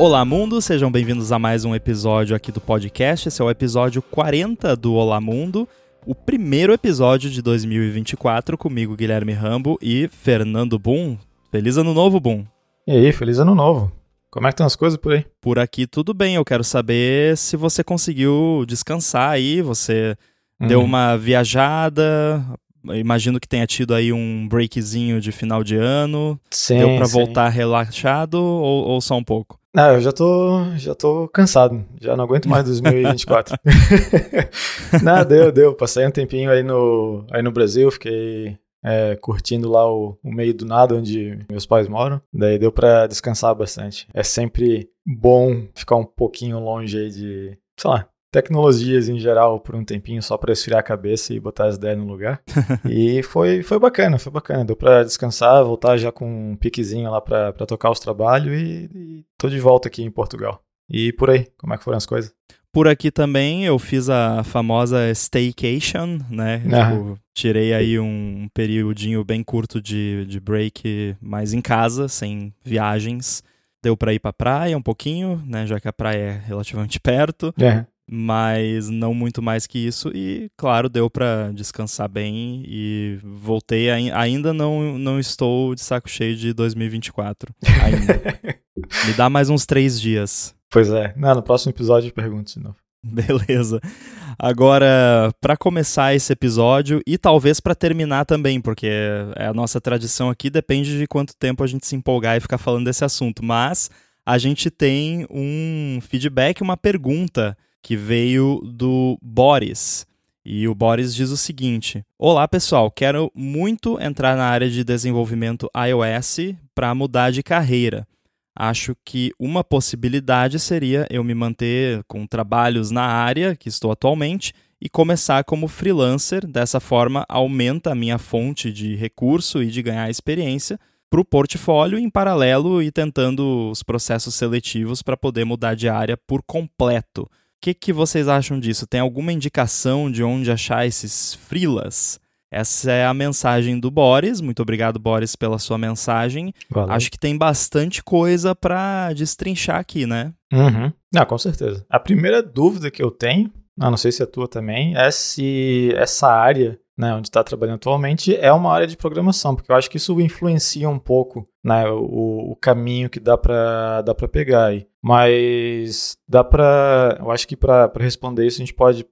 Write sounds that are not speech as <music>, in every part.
Olá Mundo, sejam bem-vindos a mais um episódio aqui do podcast. Esse é o episódio 40 do Olá Mundo, o primeiro episódio de 2024 comigo, Guilherme Rambo e Fernando Boom. Feliz ano novo, Boom. E aí, feliz ano novo. Como é que estão as coisas por aí? Por aqui tudo bem. Eu quero saber se você conseguiu descansar aí, você uhum. deu uma viajada, imagino que tenha tido aí um breakzinho de final de ano. Sim, Deu para voltar relaxado ou, ou, só um pouco? Não, eu já tô, já tô cansado. Já não aguento mais 2024. <laughs> não, deu, deu. Passei um tempinho aí no, aí no Brasil, fiquei é, curtindo lá o, o, meio do nada onde meus pais moram. Daí deu para descansar bastante. É sempre bom ficar um pouquinho longe aí de, sei lá, tecnologias em geral por um tempinho só para esfriar a cabeça e botar as ideias no lugar. <laughs> e foi, foi bacana, foi bacana. Deu para descansar, voltar já com um piquezinho lá para tocar os trabalhos e, e tô de volta aqui em Portugal. E por aí, como é que foram as coisas? Por aqui também eu fiz a famosa staycation, né? Ah. Tipo, tirei aí um periodinho bem curto de, de break mais em casa, sem viagens. Deu para ir pra praia um pouquinho, né? Já que a praia é relativamente perto. É mas não muito mais que isso. E claro deu para descansar bem e voltei ainda não não estou de saco cheio de 2024 ainda. <laughs> Me dá mais uns três dias. Pois é. Não, no próximo episódio eu pergunto de novo. <laughs> Beleza. Agora para começar esse episódio e talvez para terminar também porque é a nossa tradição aqui depende de quanto tempo a gente se empolgar e ficar falando desse assunto. Mas a gente tem um feedback uma pergunta que veio do Boris. E o Boris diz o seguinte: Olá pessoal, quero muito entrar na área de desenvolvimento iOS para mudar de carreira. Acho que uma possibilidade seria eu me manter com trabalhos na área que estou atualmente e começar como freelancer. Dessa forma, aumenta a minha fonte de recurso e de ganhar experiência para o portfólio, em paralelo e tentando os processos seletivos para poder mudar de área por completo que, que vocês acham disso? Tem alguma indicação de onde achar esses frilas? Essa é a mensagem do Boris. Muito obrigado, Boris, pela sua mensagem. Valeu. Acho que tem bastante coisa para destrinchar aqui, né? Uhum. Não, com certeza. A primeira dúvida que eu tenho, não sei se é tua também, é se essa área né, onde está trabalhando atualmente, é uma área de programação, porque eu acho que isso influencia um pouco né, o, o caminho que dá para dá pegar aí. Mas dá para. Eu acho que para responder isso a gente pode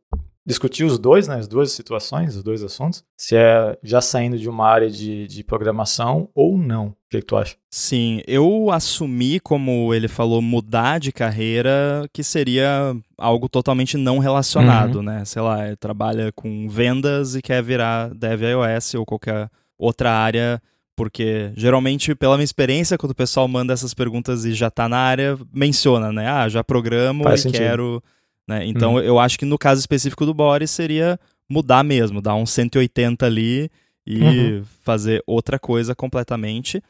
discutir os dois, né, as duas situações, os dois assuntos, se é já saindo de uma área de, de programação ou não. O que, que, tu acha? Sim, eu assumi, como ele falou, mudar de carreira, que seria algo totalmente não relacionado, uhum. né? Sei lá, trabalha com vendas e quer virar dev iOS ou qualquer outra área porque geralmente, pela minha experiência, quando o pessoal manda essas perguntas e já tá na área, menciona, né? Ah, já programo Faz e sentido. quero né? Então, uhum. eu acho que no caso específico do Boris seria mudar mesmo, dar um 180 ali e uhum. fazer outra coisa completamente.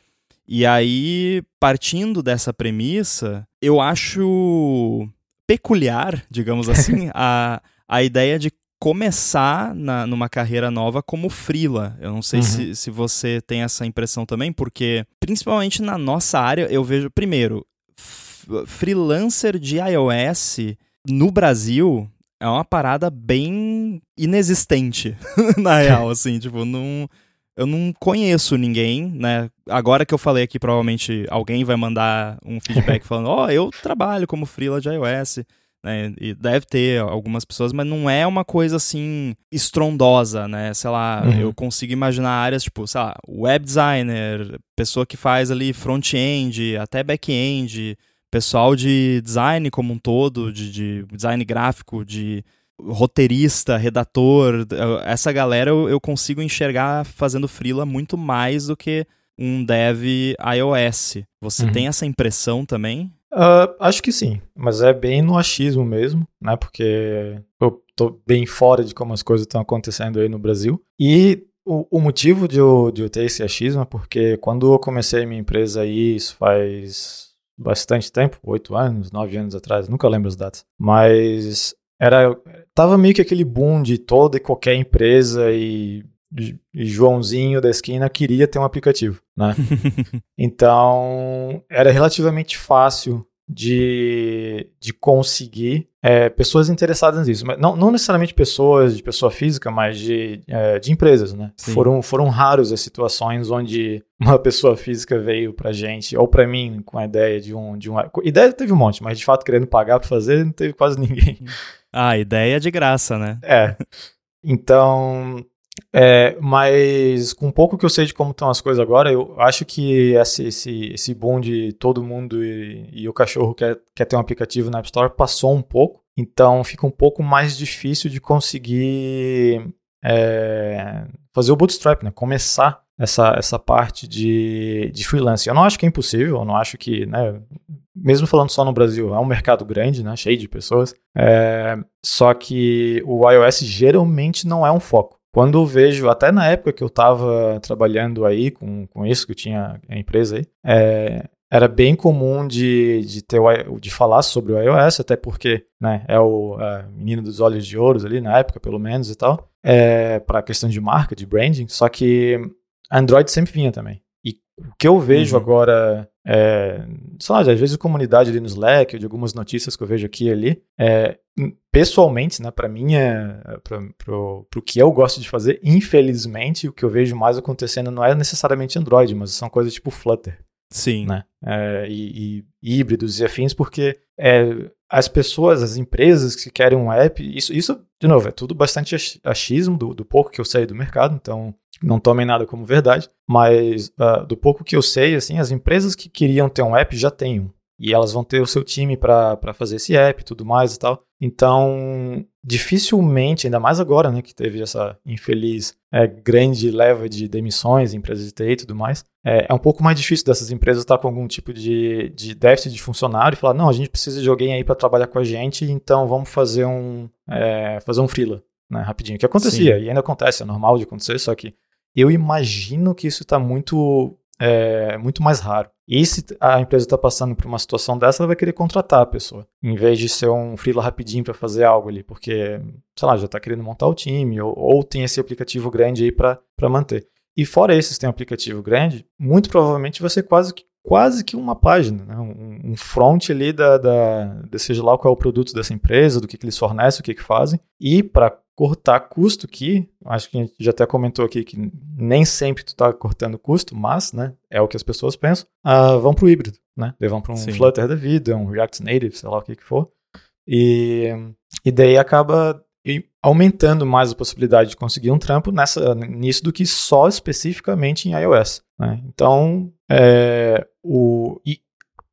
E aí, partindo dessa premissa, eu acho peculiar, digamos <laughs> assim, a, a ideia de começar na, numa carreira nova como frila. Eu não sei uhum. se, se você tem essa impressão também, porque principalmente na nossa área, eu vejo, primeiro, freelancer de iOS no Brasil é uma parada bem inexistente, <laughs> na real, <laughs> assim, tipo, não eu não conheço ninguém, né? Agora que eu falei aqui, provavelmente alguém vai mandar um feedback <laughs> falando, ó, oh, eu trabalho como freela de iOS, né? E deve ter algumas pessoas, mas não é uma coisa assim estrondosa, né? Sei lá, uhum. eu consigo imaginar áreas tipo, sei lá, web designer, pessoa que faz ali front-end, até back-end, pessoal de design como um todo, de, de design gráfico, de roteirista, redator, essa galera eu, eu, consigo enxergar fazendo freela muito mais do que um dev iOS. Você uhum. tem essa impressão também? Uh, acho que sim, mas é bem no achismo mesmo, né? Porque eu tô bem fora de como as coisas estão acontecendo aí no Brasil. E o, o motivo de eu, de eu ter esse achismo é porque quando eu comecei minha empresa aí, isso faz bastante tempo, oito anos, nove anos atrás, nunca lembro as datas. Mas era tava meio que aquele boom de toda e qualquer empresa e, e Joãozinho da esquina queria ter um aplicativo, né? <laughs> então era relativamente fácil de, de conseguir é, pessoas interessadas nisso. Mas não, não necessariamente pessoas de pessoa física, mas de, é, de empresas, né? Foram, foram raros as situações onde uma pessoa física veio pra gente, ou pra mim, com a ideia de um. De um ideia teve um monte, mas de fato querendo pagar pra fazer, não teve quase ninguém. <laughs> Ah, ideia é de graça, né? É. <laughs> Então, é, mas com um pouco que eu sei de como estão as coisas agora, eu acho que esse, esse, esse boom de todo mundo e, e, o cachorro quer, quer ter um aplicativo na App Store passou um pouco. Então fica um pouco mais difícil de conseguir é, fazer o bootstrap, né? Começar essa, essa parte de, de freelance. Eu não acho que é impossível, eu não acho que, né, mesmo falando só no Brasil, é um mercado grande, né, cheio de pessoas, é, só que o iOS geralmente não é um foco. Quando eu vejo, até na época que eu estava trabalhando aí com, com isso, que eu tinha a empresa aí, é, era bem comum de, de, ter o, de falar sobre o iOS, até porque né, é o é, menino dos olhos de ouro ali, na época, pelo menos, e tal, é, para a questão de marca, de branding, só que Android sempre vinha também. E o que eu vejo uhum. agora, é, sei lá, às vezes comunidade ali no Slack, ou de algumas notícias que eu vejo aqui e ali, é, pessoalmente, né, para mim, é, para o que eu gosto de fazer, infelizmente, o que eu vejo mais acontecendo não é necessariamente Android, mas são coisas tipo Flutter. Sim. Né? É, e, e, híbridos e afins, porque é, as pessoas, as empresas que querem um app, isso, isso de novo, é tudo bastante achismo do, do pouco que eu sei do mercado, então não tomem nada como verdade, mas uh, do pouco que eu sei, assim, as empresas que queriam ter um app já têm um. E elas vão ter o seu time para fazer esse app e tudo mais e tal. Então, dificilmente, ainda mais agora, né, que teve essa infeliz é, grande leva de demissões, empresas de TI e tudo mais, é, é, um pouco mais difícil dessas empresas estar com algum tipo de, de déficit de funcionário e falar, não, a gente precisa de alguém aí para trabalhar com a gente, então vamos fazer um, é, fazer um freela, né, rapidinho. Que acontecia, Sim. e ainda acontece, é normal de acontecer, só que eu imagino que isso está muito, é, muito mais raro. E se a empresa está passando por uma situação dessa, ela vai querer contratar a pessoa, em vez de ser um freela rapidinho para fazer algo ali, porque, sei lá, já está querendo montar o time, ou, ou tem esse aplicativo grande aí para manter. E fora esse, se tem um aplicativo grande, muito provavelmente vai ser quase que, quase que uma página, né? um, um front ali da, da, de seja lá qual é o produto dessa empresa, do que, que eles fornecem, o que, que fazem. E para cortar custo que acho que a gente já até comentou aqui que nem sempre tu está cortando custo, mas, né, é o que as pessoas pensam, uh, vão para o híbrido, né, vão para um Sim. Flutter da vida, um React Native, sei lá o que que for, e, e daí acaba aumentando mais a possibilidade de conseguir um trampo nessa, nisso do que só especificamente em iOS, né? então, é, o, e,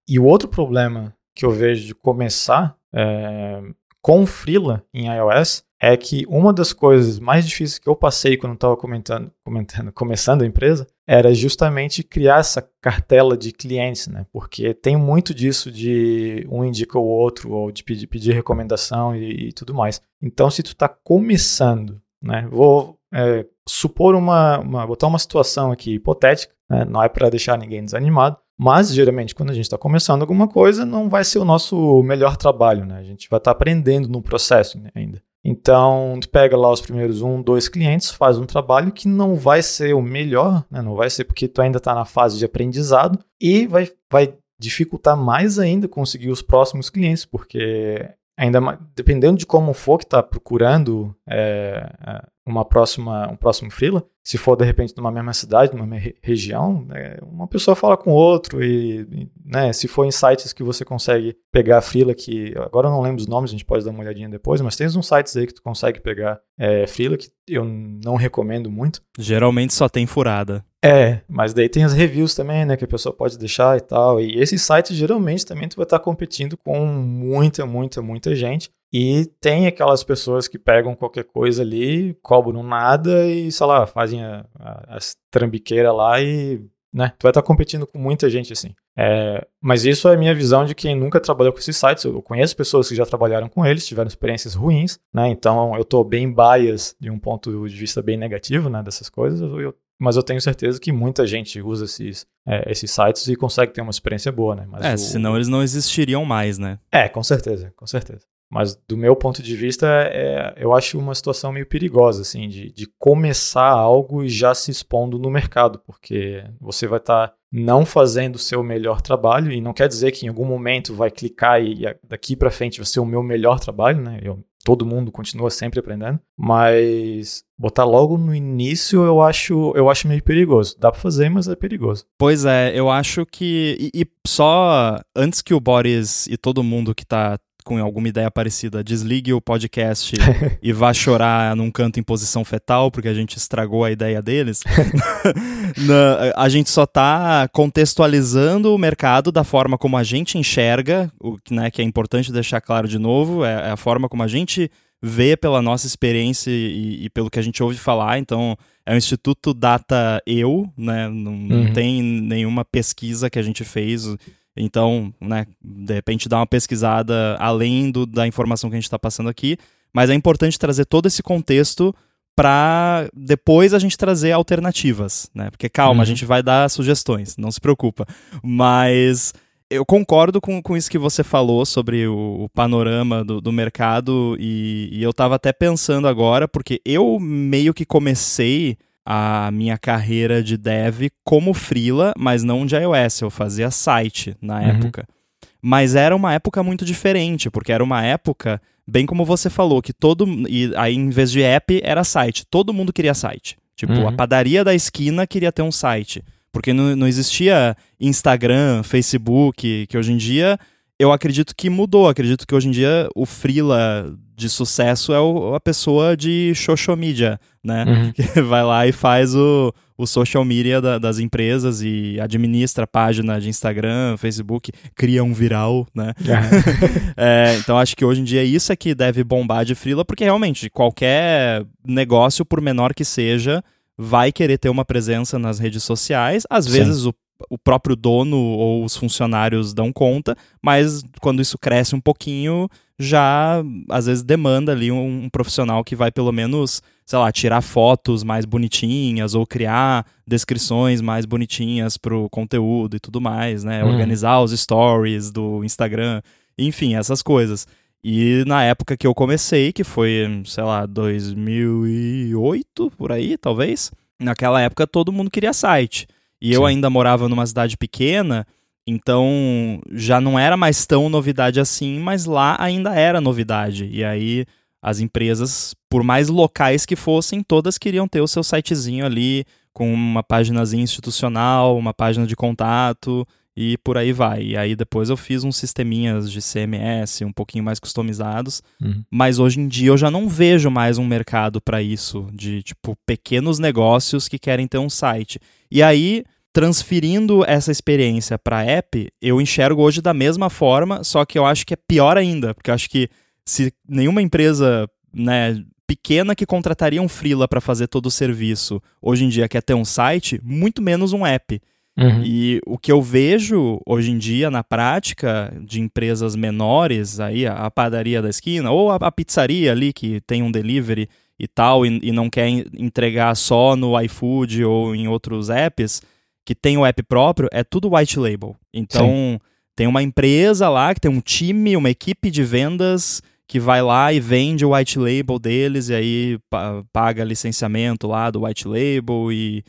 e o outro problema que eu vejo de começar é, com Freela em iOS é que uma das coisas mais difíceis que eu passei quando estava comentando, comentando, <laughs> começando a empresa era justamente criar essa cartela de clientes, né? Porque tem muito disso de um indica o outro ou de pedir, pedir recomendação e, e, tudo mais. Então, se tu está começando, né? Vou é, supor uma, uma, botar uma situação aqui hipotética, né? não é para deixar ninguém desanimado, mas geralmente quando a gente está começando alguma coisa, não vai ser o nosso melhor trabalho, né? A gente vai estar tá aprendendo no processo né, ainda. Então, tu pega lá os primeiros um, dois clientes, faz um trabalho que não vai ser o melhor, né? não vai ser porque tu ainda está na fase de aprendizado e vai, vai dificultar mais ainda conseguir os próximos clientes, porque ainda mais, dependendo de como for que está procurando é, é, uma próxima, um próximo freela, se for de repente numa mesma cidade, numa mesma região, é, uma pessoa fala com outro e, e, né, se for em sites que você consegue pegar freela que, agora eu não lembro os nomes, a gente pode dar uma olhadinha depois, mas tem uns sites aí que tu consegue pegar é, freela que eu não recomendo muito. Geralmente só tem furada. É, mas daí tem as reviews também, né, que a pessoa pode deixar e tal. E esses sites geralmente também tu vai estar competindo com muita, muita, muita gente. E tem aquelas pessoas que pegam qualquer coisa ali, cobram nada e, sei lá, fazem a, a, as trambiqueiras lá e, né, tu vai estar competindo com muita gente assim. É, mas isso é a minha visão de quem nunca trabalhou com esses sites. Eu conheço pessoas que já trabalharam com eles, tiveram experiências ruins, né? Então eu estou bem bias de um ponto de vista bem negativo, né, dessas coisas. Eu mas eu tenho certeza que muita gente usa esses, é, esses sites e consegue ter uma experiência boa, né? Mas é, o... senão eles não existiriam mais, né? É, com certeza, com certeza. Mas do meu ponto de vista, é, eu acho uma situação meio perigosa, assim, de, de começar algo e já se expondo no mercado, porque você vai estar tá não fazendo o seu melhor trabalho, e não quer dizer que em algum momento vai clicar e daqui para frente vai ser o meu melhor trabalho, né? Eu, todo mundo continua sempre aprendendo, mas botar logo no início eu acho eu acho meio perigoso. Dá para fazer, mas é perigoso. Pois é, eu acho que e, e só antes que o Boris e todo mundo que tá com alguma ideia parecida, desligue o podcast <laughs> e vá chorar num canto em posição fetal, porque a gente estragou a ideia deles. <laughs> Na, a gente só está contextualizando o mercado da forma como a gente enxerga, o né, que é importante deixar claro de novo, é, é a forma como a gente vê pela nossa experiência e, e, pelo que a gente ouve falar. Então, é o Instituto Data Eu, né? Não, uhum. não tem nenhuma pesquisa que a gente fez então, né, de repente dá uma pesquisada além do, da informação que a gente está passando aqui, mas é importante trazer todo esse contexto para depois a gente trazer alternativas, né? Porque calma, uhum. a gente vai dar sugestões, não se preocupa. Mas eu concordo com, com isso que você falou sobre o, o panorama do, do mercado e, e eu estava até pensando agora, porque eu meio que comecei a minha carreira de dev como freela, mas não de iOS, eu fazia site na uhum. época. Mas era uma época muito diferente, porque era uma época, bem como você falou, que todo. E aí, em vez de app, era site. Todo mundo queria site. Tipo, uhum. a padaria da esquina queria ter um site. Porque não, não existia Instagram, Facebook, que hoje em dia eu acredito que mudou. Acredito que hoje em dia o freela de sucesso é o, a pessoa de social media, né? Uhum. <laughs> Que vai lá e faz o, o social media da, das empresas e administra a página de Instagram, Facebook, cria um viral, né? Uhum. <laughs> é, então acho que hoje em dia isso é que deve bombar de freela, porque realmente qualquer negócio, por menor que seja, vai querer ter uma presença nas redes sociais. Às Sim. vezes o o próprio dono ou os funcionários dão conta, mas quando isso cresce um pouquinho, já às vezes demanda ali um, um, profissional que vai pelo menos, sei lá, tirar fotos mais bonitinhas ou criar descrições mais bonitinhas para o conteúdo e tudo mais, né? Hum. Organizar os stories do Instagram, enfim, essas coisas. E na época que eu comecei, que foi, sei lá, 2008, por aí, talvez, naquela época todo mundo queria site. E Sim. eu ainda morava numa cidade pequena, então já não era mais tão novidade assim, mas lá ainda era novidade. E aí as empresas, por mais locais que fossem, todas queriam ter o seu sitezinho ali com uma páginazinha institucional, uma página de contato e por aí vai. E aí depois eu fiz uns sisteminhas de CMS um pouquinho mais customizados, uhum. mas hoje em dia eu já não vejo mais um mercado para isso, de tipo pequenos negócios que querem ter um site. E aí transferindo essa experiência para app, eu enxergo hoje da mesma forma, só que eu acho que é pior ainda, porque eu acho que se nenhuma empresa, né, pequena que contrataria um freela para fazer todo o serviço, hoje em dia quer ter um site, muito menos um app. Uhum. E o que eu vejo hoje em dia na prática de empresas menores, aí a, padaria da esquina ou a, a, pizzaria ali que tem um delivery e tal e, e não quer entregar só no iFood ou em outros apps, que tem o app próprio, é tudo white label. Então, Sim. tem uma empresa lá que tem um time, uma equipe de vendas que vai lá e vende o white label deles e aí paga licenciamento lá do white label e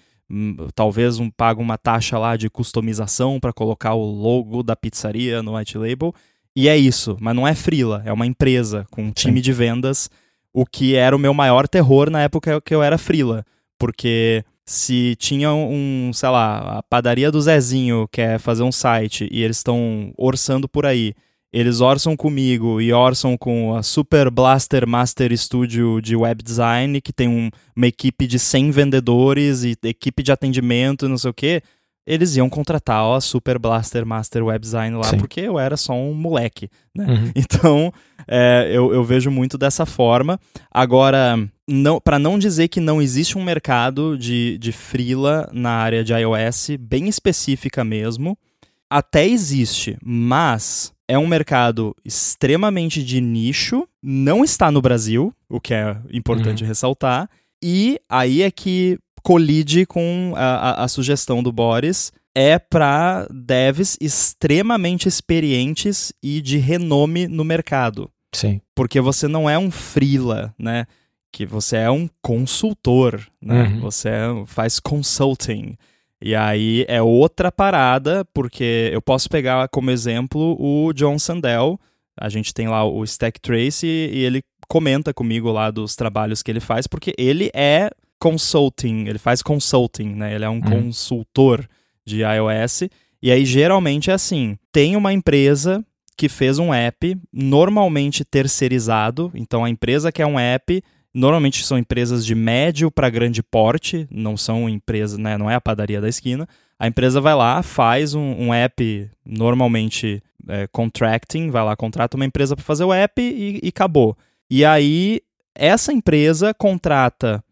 talvez um, paga uma taxa lá de customização para colocar o logo da pizzaria no white label. E é isso, mas não é frila, é uma empresa com um time Sim. de vendas, o que era o meu maior terror na época que eu era frila, porque se tinha um, sei lá, a padaria do Zezinho quer fazer um site e eles estão orçando por aí, eles orçam comigo e orçam com a Super Blaster Master Studio de web design, que tem um, uma equipe de 100 vendedores e equipe de atendimento e não sei o quê, eles iam contratar ó, a Super Blaster Master Web Design lá, Sim. porque eu era só um moleque, né? Uhum. <laughs> Então, é, eu, eu vejo muito dessa forma. Agora, não, para não dizer que não existe um mercado de, de freela na área de iOS, bem específica mesmo, até existe, mas é um mercado extremamente de nicho, não está no Brasil, o que é importante uhum. ressaltar, e aí é que colide com a, a, a sugestão do Boris, é para devs extremamente experientes e de renome no mercado. Sim. Porque você não é um freela, né? Que você é um consultor, né? Uhum. Você é, faz consulting. E aí é outra parada, porque eu posso pegar como exemplo o John Sandel. A gente tem lá o Stack Trace e ele comenta comigo lá dos trabalhos que ele faz, porque ele é consulting, ele faz consulting, né? Ele é um uhum. consultor de iOS. E aí geralmente é assim: tem uma empresa que fez um app normalmente terceirizado, então a empresa que é um app Normalmente são empresas de médio para grande porte, não são empresas, né, não é a padaria da esquina. A empresa vai lá, faz um, um app, normalmente é, contracting, vai lá, contrata uma empresa para fazer o app e, e acabou. E aí, essa empresa contrata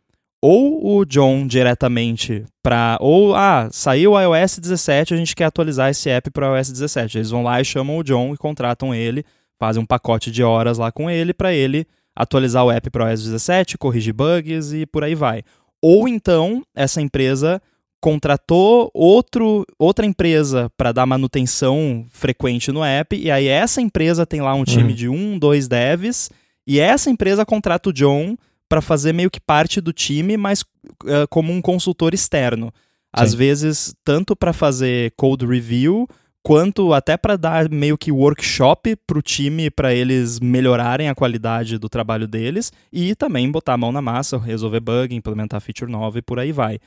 ou o John diretamente para ou ah, saiu o iOS 17, a gente quer atualizar esse app para o iOS 17. Eles vão lá e chamam o John e contratam ele, fazem um pacote de horas lá com ele para ele atualizar o app para o iOS 17, corrigir bugs e por aí vai. Ou então, essa empresa contratou outro, outra empresa para dar manutenção frequente no app, e aí essa empresa tem lá um time uhum. de um, dois devs, e essa empresa contrata o John para fazer meio que parte do time, mas uh, como um consultor externo. Às vezes, tanto para fazer code review, quanto até para dar meio que workshop para o time para eles melhorarem a qualidade do trabalho deles e também botar a mão na massa, resolver bug, implementar feature nova e por aí vai.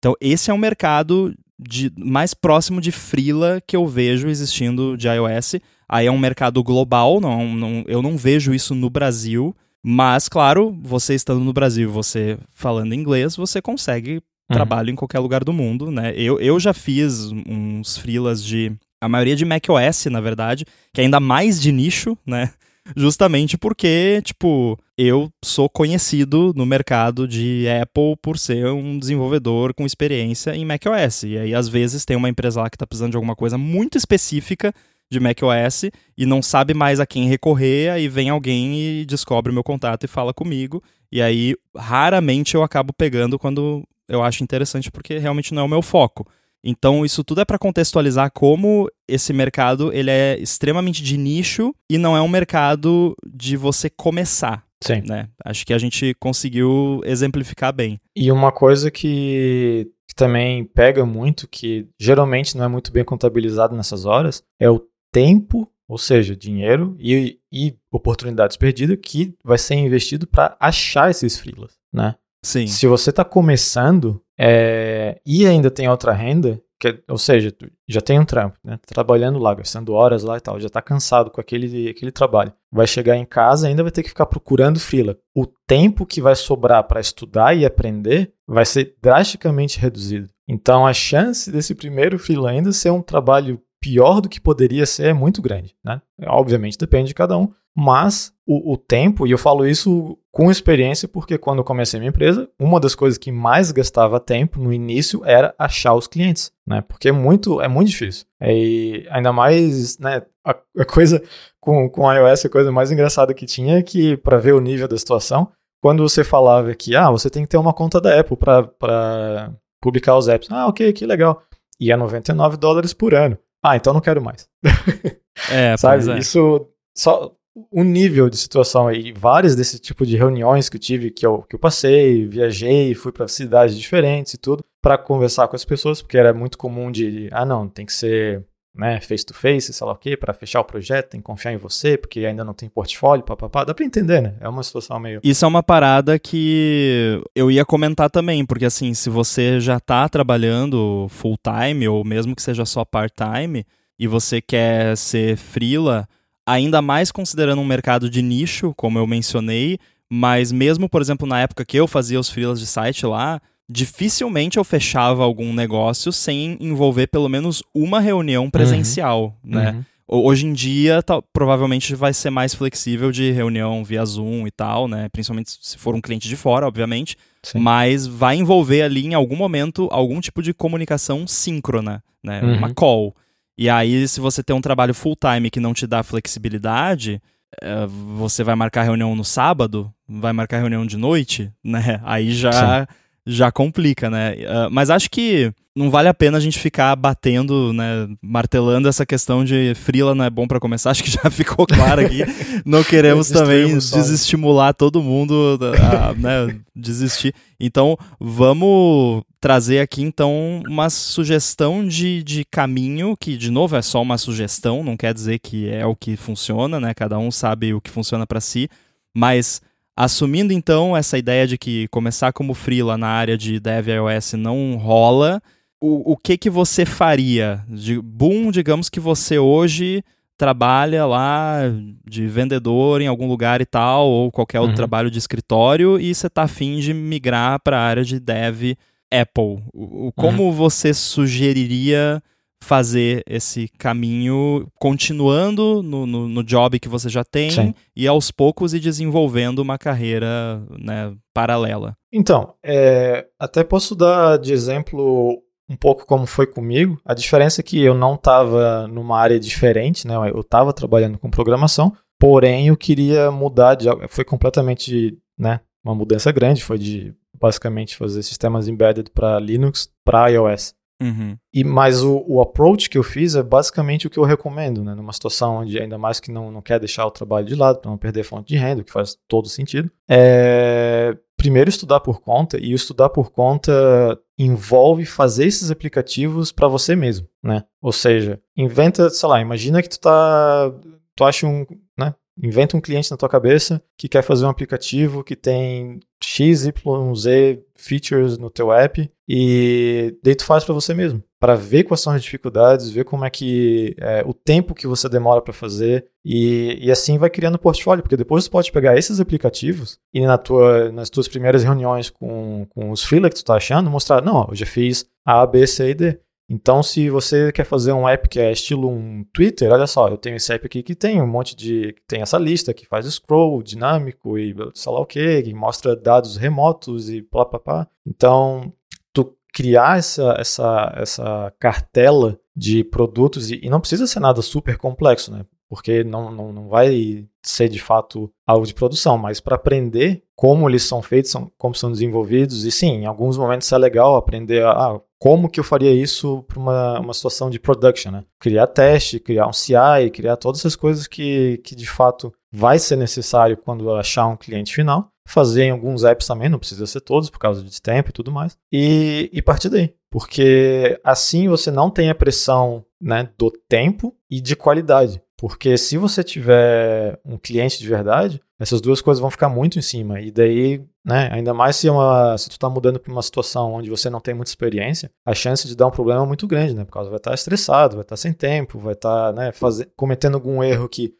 Então esse é um mercado de, mais próximo de freela que eu vejo existindo de iOS. Aí é um mercado global, não, não, eu não vejo isso no Brasil, mas claro, você estando no Brasil, você falando inglês, você consegue uhum. trabalho em qualquer lugar do mundo, né? Eu, eu já fiz uns freelas de a maioria de macOS, na verdade, que é ainda mais de nicho, né? <laughs> Justamente porque, tipo, eu sou conhecido no mercado de Apple por ser um desenvolvedor com experiência em macOS. E aí, às vezes, tem uma empresa lá que está precisando de alguma coisa muito específica de macOS e não sabe mais a quem recorrer, aí vem alguém e descobre o meu contato e fala comigo. E aí, raramente eu acabo pegando quando eu acho interessante, porque realmente não é o meu foco. Então, isso tudo é para contextualizar como esse mercado ele é extremamente de nicho e não é um mercado de você começar. Sim. Né? Acho que a gente conseguiu exemplificar bem. E uma coisa que, que também pega muito, que geralmente não é muito bem contabilizado nessas horas, é o tempo, ou seja, dinheiro e, e oportunidades perdidas que vai ser investido para achar esses freelas, né? Sim. Se você está começando é, e ainda tem outra renda, que, ou seja, tu já tem um trampo, né? Tá trabalhando lá, gastando horas lá e tal, já está cansado com aquele, aquele trabalho. Vai chegar em casa ainda vai ter que ficar procurando freela. O tempo que vai sobrar para estudar e aprender vai ser drasticamente reduzido. Então a chance desse primeiro freela ainda ser um trabalho pior do que poderia ser é muito grande, né? Obviamente depende de cada um, mas o, o, tempo, e eu falo isso com experiência, porque quando eu comecei minha empresa, uma das coisas que mais gastava tempo no início era achar os clientes, né? Porque é muito, é muito difícil. E ainda mais, né? A, a coisa com, com iOS, a coisa mais engraçada que tinha é que, para ver o nível da situação, quando você falava que, ah, você tem que ter uma conta da Apple para publicar os apps. Ah, ok, que legal. E é 99 dólares por ano. Ah, então não quero mais. <laughs> É, sabe? É. Isso só o nível de situação aí, várias desse tipo de reuniões que eu tive, que eu, que eu passei, viajei, fui para cidades diferentes e tudo, para conversar com as pessoas, porque era muito comum de, ah, não, tem que ser né, face to face, sei lá o quê, para fechar o projeto, tem que confiar em você, porque ainda não tem portfólio, papapá. Dá para entender, né? É uma situação meio. Isso é uma parada que eu ia comentar também, porque assim, se você já tá trabalhando full time, ou mesmo que seja só part time, e você quer ser freela, ainda mais considerando um mercado de nicho, como eu mencionei, mas mesmo, por exemplo, na época que eu fazia os freelas de site lá, dificilmente eu fechava algum negócio sem envolver pelo menos uma reunião presencial, uhum. né? Uhum. Hoje em dia, tá, provavelmente vai ser mais flexível de reunião via Zoom e tal, né? Principalmente se for um cliente de fora, obviamente. Sim. Mas vai envolver ali em algum momento algum tipo de comunicação síncrona, né? Uhum. Uma call. E aí, se você tem um trabalho full time que não te dá flexibilidade, é, você vai marcar reunião no sábado, vai marcar reunião de noite, <laughs> né? Aí já. Sim já complica, né? Uh, mas acho que não vale a pena a gente ficar batendo, né, martelando essa questão de frila não é bom para começar. <laughs> Acho que já ficou claro aqui. Não <laughs> queremos também desestimular todo mundo a, né, desistir. Então, vamos trazer aqui então uma sugestão de, de caminho que de novo é só uma sugestão, não quer dizer que é o que funciona, né? Cada um sabe o que funciona para si, mas assumindo então essa ideia de que começar como freela na área de dev iOS não rola, o, o que que você faria? De, boom, digamos que você hoje trabalha lá de vendedor em algum lugar e tal, ou qualquer outro uhum. trabalho de escritório, e você está afim de migrar para a área de dev Apple. O, como uhum. você sugeriria fazer esse caminho continuando no, no, no, job que você já tem Sim. e aos poucos ir desenvolvendo uma carreira né, paralela? Então, é, até posso dar de exemplo um pouco como foi comigo. A diferença é que eu não estava numa área diferente, né? Eu estava trabalhando com programação, porém eu queria mudar de foi completamente, né, uma mudança grande, foi de basicamente fazer sistemas embedded para Linux, para iOS. Uhum. E mas o, o approach que eu fiz é basicamente o que eu recomendo, né? Numa situação onde ainda mais que não, não quer deixar o trabalho de lado para não perder fonte de renda, o que faz todo sentido. É primeiro estudar por conta e estudar por conta envolve fazer esses aplicativos para você mesmo, né? Ou seja, inventa, sei lá, imagina que tu tá tu acha um, né? Inventa um cliente na tua cabeça que quer fazer um aplicativo que tem X, Y, Z features no teu app e daí tu faz para você mesmo, para ver quais são as dificuldades, ver como é que é, o tempo que você demora para fazer e, e assim vai criando portfólio, porque depois tu pode pegar esses aplicativos e na tua, nas tuas primeiras reuniões com, com os freela que tu tá achando, mostrar, não, eu já fiz A, B, C e D. Então, se você quer fazer um app que é estilo um Twitter, olha só, eu tenho esse app aqui que tem um monte de. tem essa lista que faz scroll dinâmico e sei lá o que, que mostra dados remotos e blá blá blá. Então, tu criar essa, essa, essa cartela de produtos, e, e não precisa ser nada super complexo, né? Porque não, não, não vai ser de fato algo de produção, mas para aprender como eles são feitos, são, como são desenvolvidos, e sim, em alguns momentos é legal aprender ah, como que eu faria isso para uma, uma situação de production, né? Criar teste, criar um CI, criar todas essas coisas que, que de fato vai ser necessário quando achar um cliente final. Fazer em alguns apps também, não precisa ser todos por causa de tempo e tudo mais. E, e partir daí. Porque assim você não tem a pressão né, do tempo e de qualidade. Porque se você tiver um cliente de verdade, essas duas coisas vão ficar muito em cima. E daí, né, ainda mais se, é uma, se tu está mudando para uma situação onde você não tem muita experiência, a chance de dar um problema é muito grande, né? Porque vai estar tá estressado, vai estar tá sem tempo, vai estar tá, né, cometendo algum erro que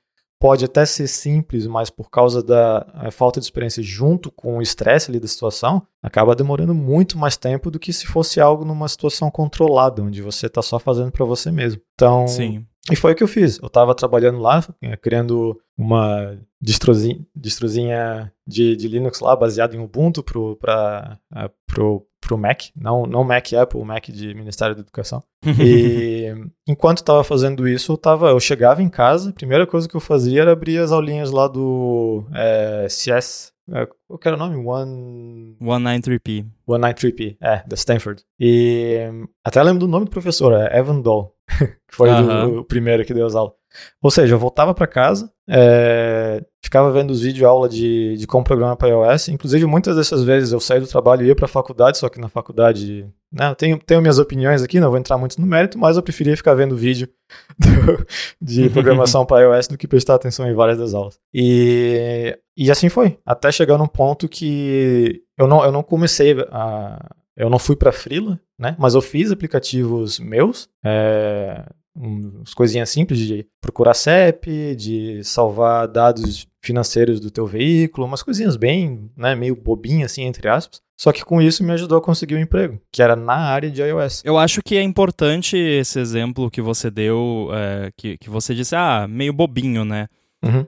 pode até ser simples, mas por causa da falta de experiência junto com o estresse ali da situação, acaba demorando muito mais tempo do que se fosse algo numa situação controlada, onde você está só fazendo para você mesmo. Então, Sim. E foi o que eu fiz. Eu estava trabalhando lá, eh, criando uma distrozinha, distrozinha de, de Linux lá, baseada em Ubuntu para uh, pro, pro Mac. Não, não Mac Apple, o Mac de Ministério da Educação. e <laughs> enquanto estava fazendo isso, eu, tava, eu chegava em casa, a primeira coisa que eu fazia era abrir as aulinhas lá do é, CS é, qual era o nome? One... 193P. 193P, é, da Stanford. E até lembro do nome do professor, é Evan Doll, que <laughs> foi uh -huh. do, o primeiro que deu as aulas. Ou seja, eu voltava para casa, é, ficava vendo os vídeos aula de, de como programar para iOS. Inclusive, muitas dessas vezes eu saí do trabalho e ia para a faculdade, só que na faculdade. Né, eu tenho, tenho minhas opiniões aqui, não vou entrar muito no mérito, mas eu preferia ficar vendo vídeo <laughs> do, de <laughs> programação para iOS do que prestar atenção em várias das aulas. E, e assim foi, até chegar num ponto que eu não, eu não comecei a. Eu não fui para Freela, né? Mas eu fiz aplicativos meus. É, umas coisinhas simples de procurar CEP, de salvar dados financeiros do teu veículo, umas coisinhas bem, né, meio bobinhas assim, entre aspas. Só que com isso me ajudou a conseguir um emprego, que era na área de iOS. Eu acho que é importante esse exemplo que você deu, é, que, que você disse, ah, meio bobinho, né? Uhum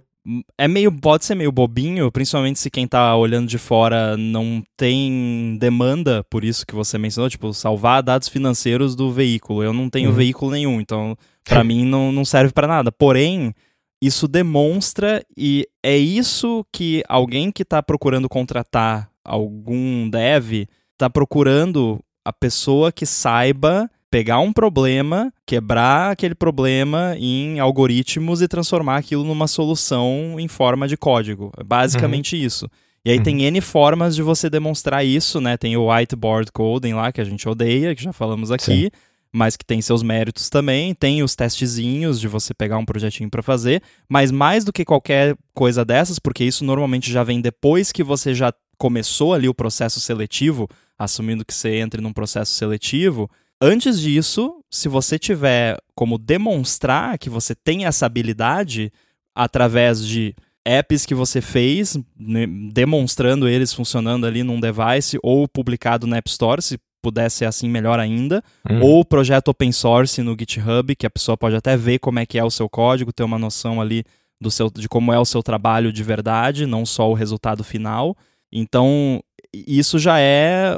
é meio pode ser meio bobinho, principalmente se quem tá olhando de fora não tem demanda, por isso que você mencionou, tipo, salvar dados financeiros do veículo. Eu não tenho uhum. veículo nenhum, então <laughs> para mim não, não serve para nada. Porém, isso demonstra e é isso que alguém que tá procurando contratar algum dev tá procurando a pessoa que saiba pegar um problema, quebrar aquele problema em algoritmos e transformar aquilo numa solução em forma de código. É basicamente uhum. isso. E aí uhum. tem N formas de você demonstrar isso, né? Tem o whiteboard coding lá, que a gente odeia, que já falamos aqui, Sim. mas que tem seus méritos também. Tem os testezinhos de você pegar um projetinho para fazer. Mas mais do que qualquer coisa dessas, porque isso normalmente já vem depois que você já começou ali o processo seletivo, assumindo que você entre num processo seletivo, Antes disso, se você tiver como demonstrar que você tem essa habilidade através de apps que você fez, né, demonstrando eles funcionando ali num device ou publicado na App Store, se puder ser assim melhor ainda, uhum. ou projeto open source no GitHub, que a pessoa pode até ver como é que é o seu código, ter uma noção ali do seu, de como é o seu trabalho de verdade, não só o resultado final. Então, isso já é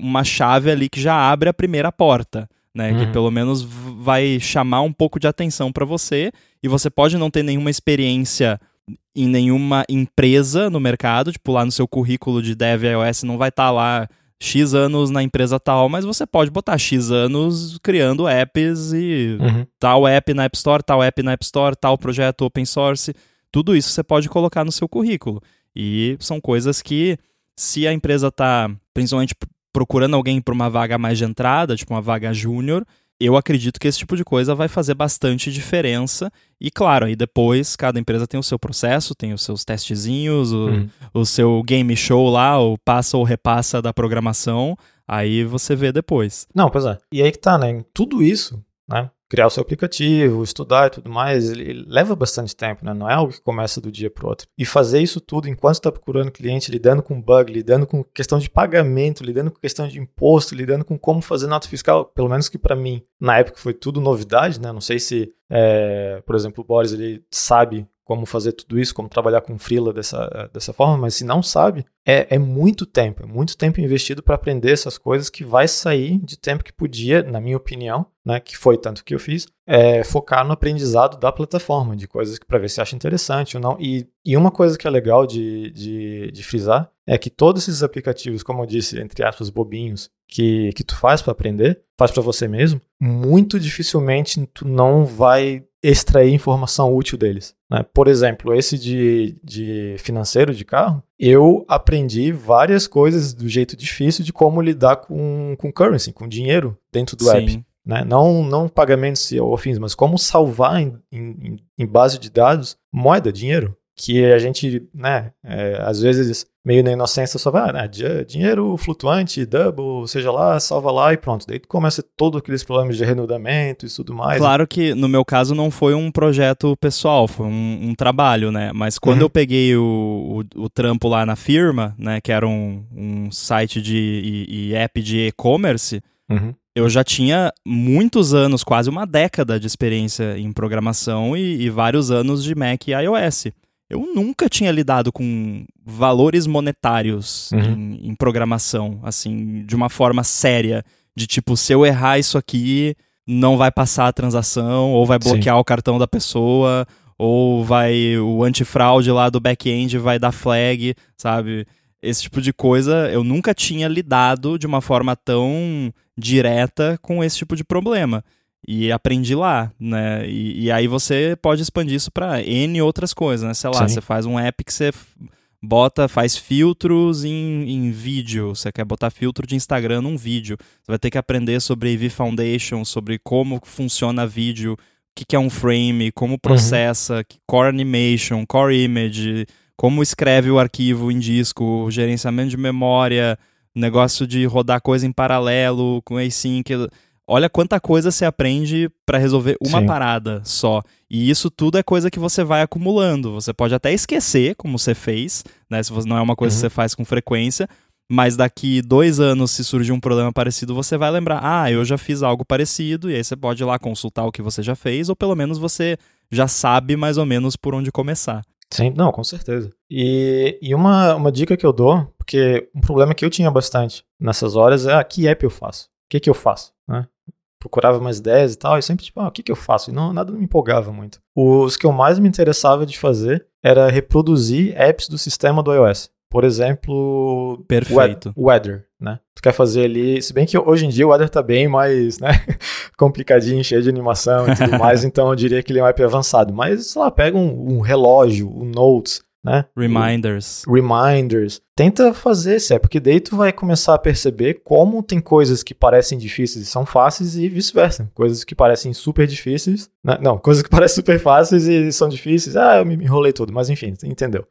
uma chave ali que já abre a primeira porta, né? Uhum. Que pelo menos vai chamar um pouco de atenção para você e você pode não ter nenhuma experiência em nenhuma empresa no mercado, tipo lá no seu currículo de Dev iOS não vai estar tá lá X anos na empresa tal, mas você pode botar X anos criando apps e uhum. tal app na App Store, tal app na App Store, tal projeto open source. Tudo isso você pode colocar no seu currículo. E são coisas que se a empresa está principalmente procurando alguém para uma vaga mais de entrada, tipo uma vaga júnior, eu acredito que esse tipo de coisa vai fazer bastante diferença. E claro, aí depois cada empresa tem o seu processo, tem os seus testezinhos, o, hum. o seu game show lá, o passa ou repassa da programação. Aí você vê depois. Não, pois é. E aí que tá, né? Tudo isso, né? Criar o seu aplicativo, estudar e tudo mais, ele leva bastante tempo, né? Não é algo que começa do dia para o outro. E fazer isso tudo enquanto está procurando cliente, lidando com bug, lidando com questão de pagamento, lidando com questão de imposto, lidando com como fazer nota fiscal, pelo menos que para mim, na época foi tudo novidade, né? Não sei se, é, por exemplo, o Boris ele sabe como fazer tudo isso, como trabalhar com freela dessa, dessa forma, mas se não sabe, é, é muito tempo, é muito tempo investido para aprender essas coisas que vai sair de tempo que podia, na minha opinião, né, que foi tanto que eu fiz, é, focar no aprendizado da plataforma, de coisas para ver se acha interessante ou não. E, e uma coisa que é legal de, de, de frisar é que todos esses aplicativos, como eu disse, entre aspas, bobinhos, que, que tu faz para aprender, faz para você mesmo, muito dificilmente tu não vai extrair informação útil deles. Né? Por exemplo, esse de, de financeiro de carro, eu aprendi várias coisas do jeito difícil de como lidar com, com currency, com dinheiro dentro do Sim. app. Né? Não, não pagamentos ou fins, mas como salvar em, em, em base de dados moeda, dinheiro que a gente, né, é, às vezes meio na inocência só vai, ah, né, dinheiro flutuante, double, seja lá, salva lá e pronto. Daí começa todos aqueles problemas de renudamento e tudo mais. Claro que no meu caso não foi um projeto pessoal, foi um, um trabalho, né, mas quando uhum. eu peguei o, o, o, trampo lá na firma, né, que era um, um site de, e, e app de e-commerce, uhum. eu já tinha muitos anos, quase uma década de experiência em programação e, e vários anos de Mac e iOS eu nunca tinha lidado com valores monetários uhum. em, em, programação, assim, de uma forma séria. De tipo, se eu errar isso aqui, não vai passar a transação, ou vai bloquear Sim. o cartão da pessoa, ou vai. O antifraude lá do back-end vai dar flag, sabe? Esse tipo de coisa eu nunca tinha lidado de uma forma tão direta com esse tipo de problema e aprendi lá, né? E, e aí você pode expandir isso para N outras coisas, né? Sei lá, Sim. você faz um app que você bota, faz filtros em, em vídeo, você quer botar filtro de Instagram num vídeo, você vai ter que aprender sobre AV Foundation, sobre como funciona vídeo, o que, que é um frame, como processa, uhum. Core Animation, Core Image, como escreve o arquivo em disco, gerenciamento de memória, negócio de rodar coisa em paralelo com async olha quanta coisa você aprende para resolver uma Sim. parada só. E isso tudo é coisa que você vai acumulando. Você pode até esquecer como você fez, né? Se não é uma coisa uhum. que você faz com frequência. Mas daqui dois anos, se surgir um problema parecido, você vai lembrar: ah, eu já fiz algo parecido, e aí você pode ir lá consultar o que você já fez, ou pelo menos você já sabe mais ou menos por onde começar. Sim, não, com certeza. E, e uma, uma dica que eu dou, porque um problema que eu tinha bastante nessas horas é ah, que app eu faço? O que, que eu faço? Né? procurava mais ideias e tal, e sempre tipo, ah, o que, que eu faço? E não, nada me empolgava muito. Os que eu mais me interessava de fazer era reproduzir apps do sistema do iOS. por exemplo, Perfeito. weather, né? Tu quer fazer ali, se bem que hoje em dia o weather tá bem mais, <laughs> né, complicadinho, cheio de animação e tudo <laughs> mais, então eu diria que ele é um app avançado, mas sei lá, pega um, um relógio, um notes, né? Reminders. Reminders. Tenta fazer esse, é porque daí tu vai começar a perceber como tem coisas que parecem difíceis e são fáceis e vice-versa. Coisas que parecem super difíceis. Né? Não, <laughs> coisas que parecem super fáceis e são difíceis. Ah, eu me enrolei todo, mas enfim, entendeu.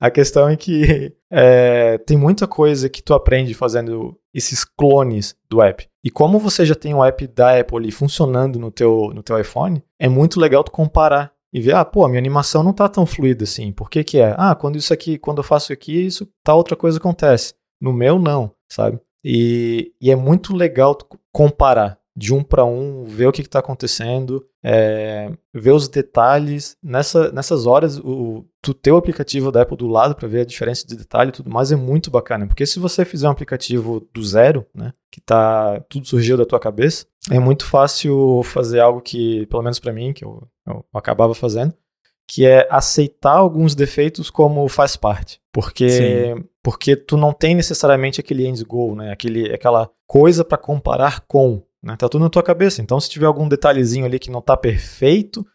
A questão é que <laughs> é, tem muita coisa que tu aprende fazendo esses clones do app. E como você já tem o app da Apple ali funcionando no teu, no teu iPhone, é muito legal tu comparar e ver, ah, pô, a minha animação não tá tão fluida assim. Por que que é? Ah, quando isso aqui, quando eu faço aqui, isso tá outra coisa acontece. No meu não, sabe? E, e é muito legal comparar de um para um, ver o que está acontecendo, é, ver os detalhes. Nessa, nessas horas, o, tu ter o aplicativo da Apple do lado para ver a diferença de detalhe e tudo mais é muito bacana. Porque se você fizer um aplicativo do zero, né, que tá tudo surgiu da tua cabeça, é muito fácil fazer algo que, pelo menos para mim, que eu, eu acabava fazendo, que é aceitar alguns defeitos como faz parte. Porque, porque tu não tem necessariamente aquele end goal, né? Aquele, aquela coisa para comparar com. Né? Tá tudo na tua cabeça. Então, se tiver algum detalhezinho ali que não tá perfeito,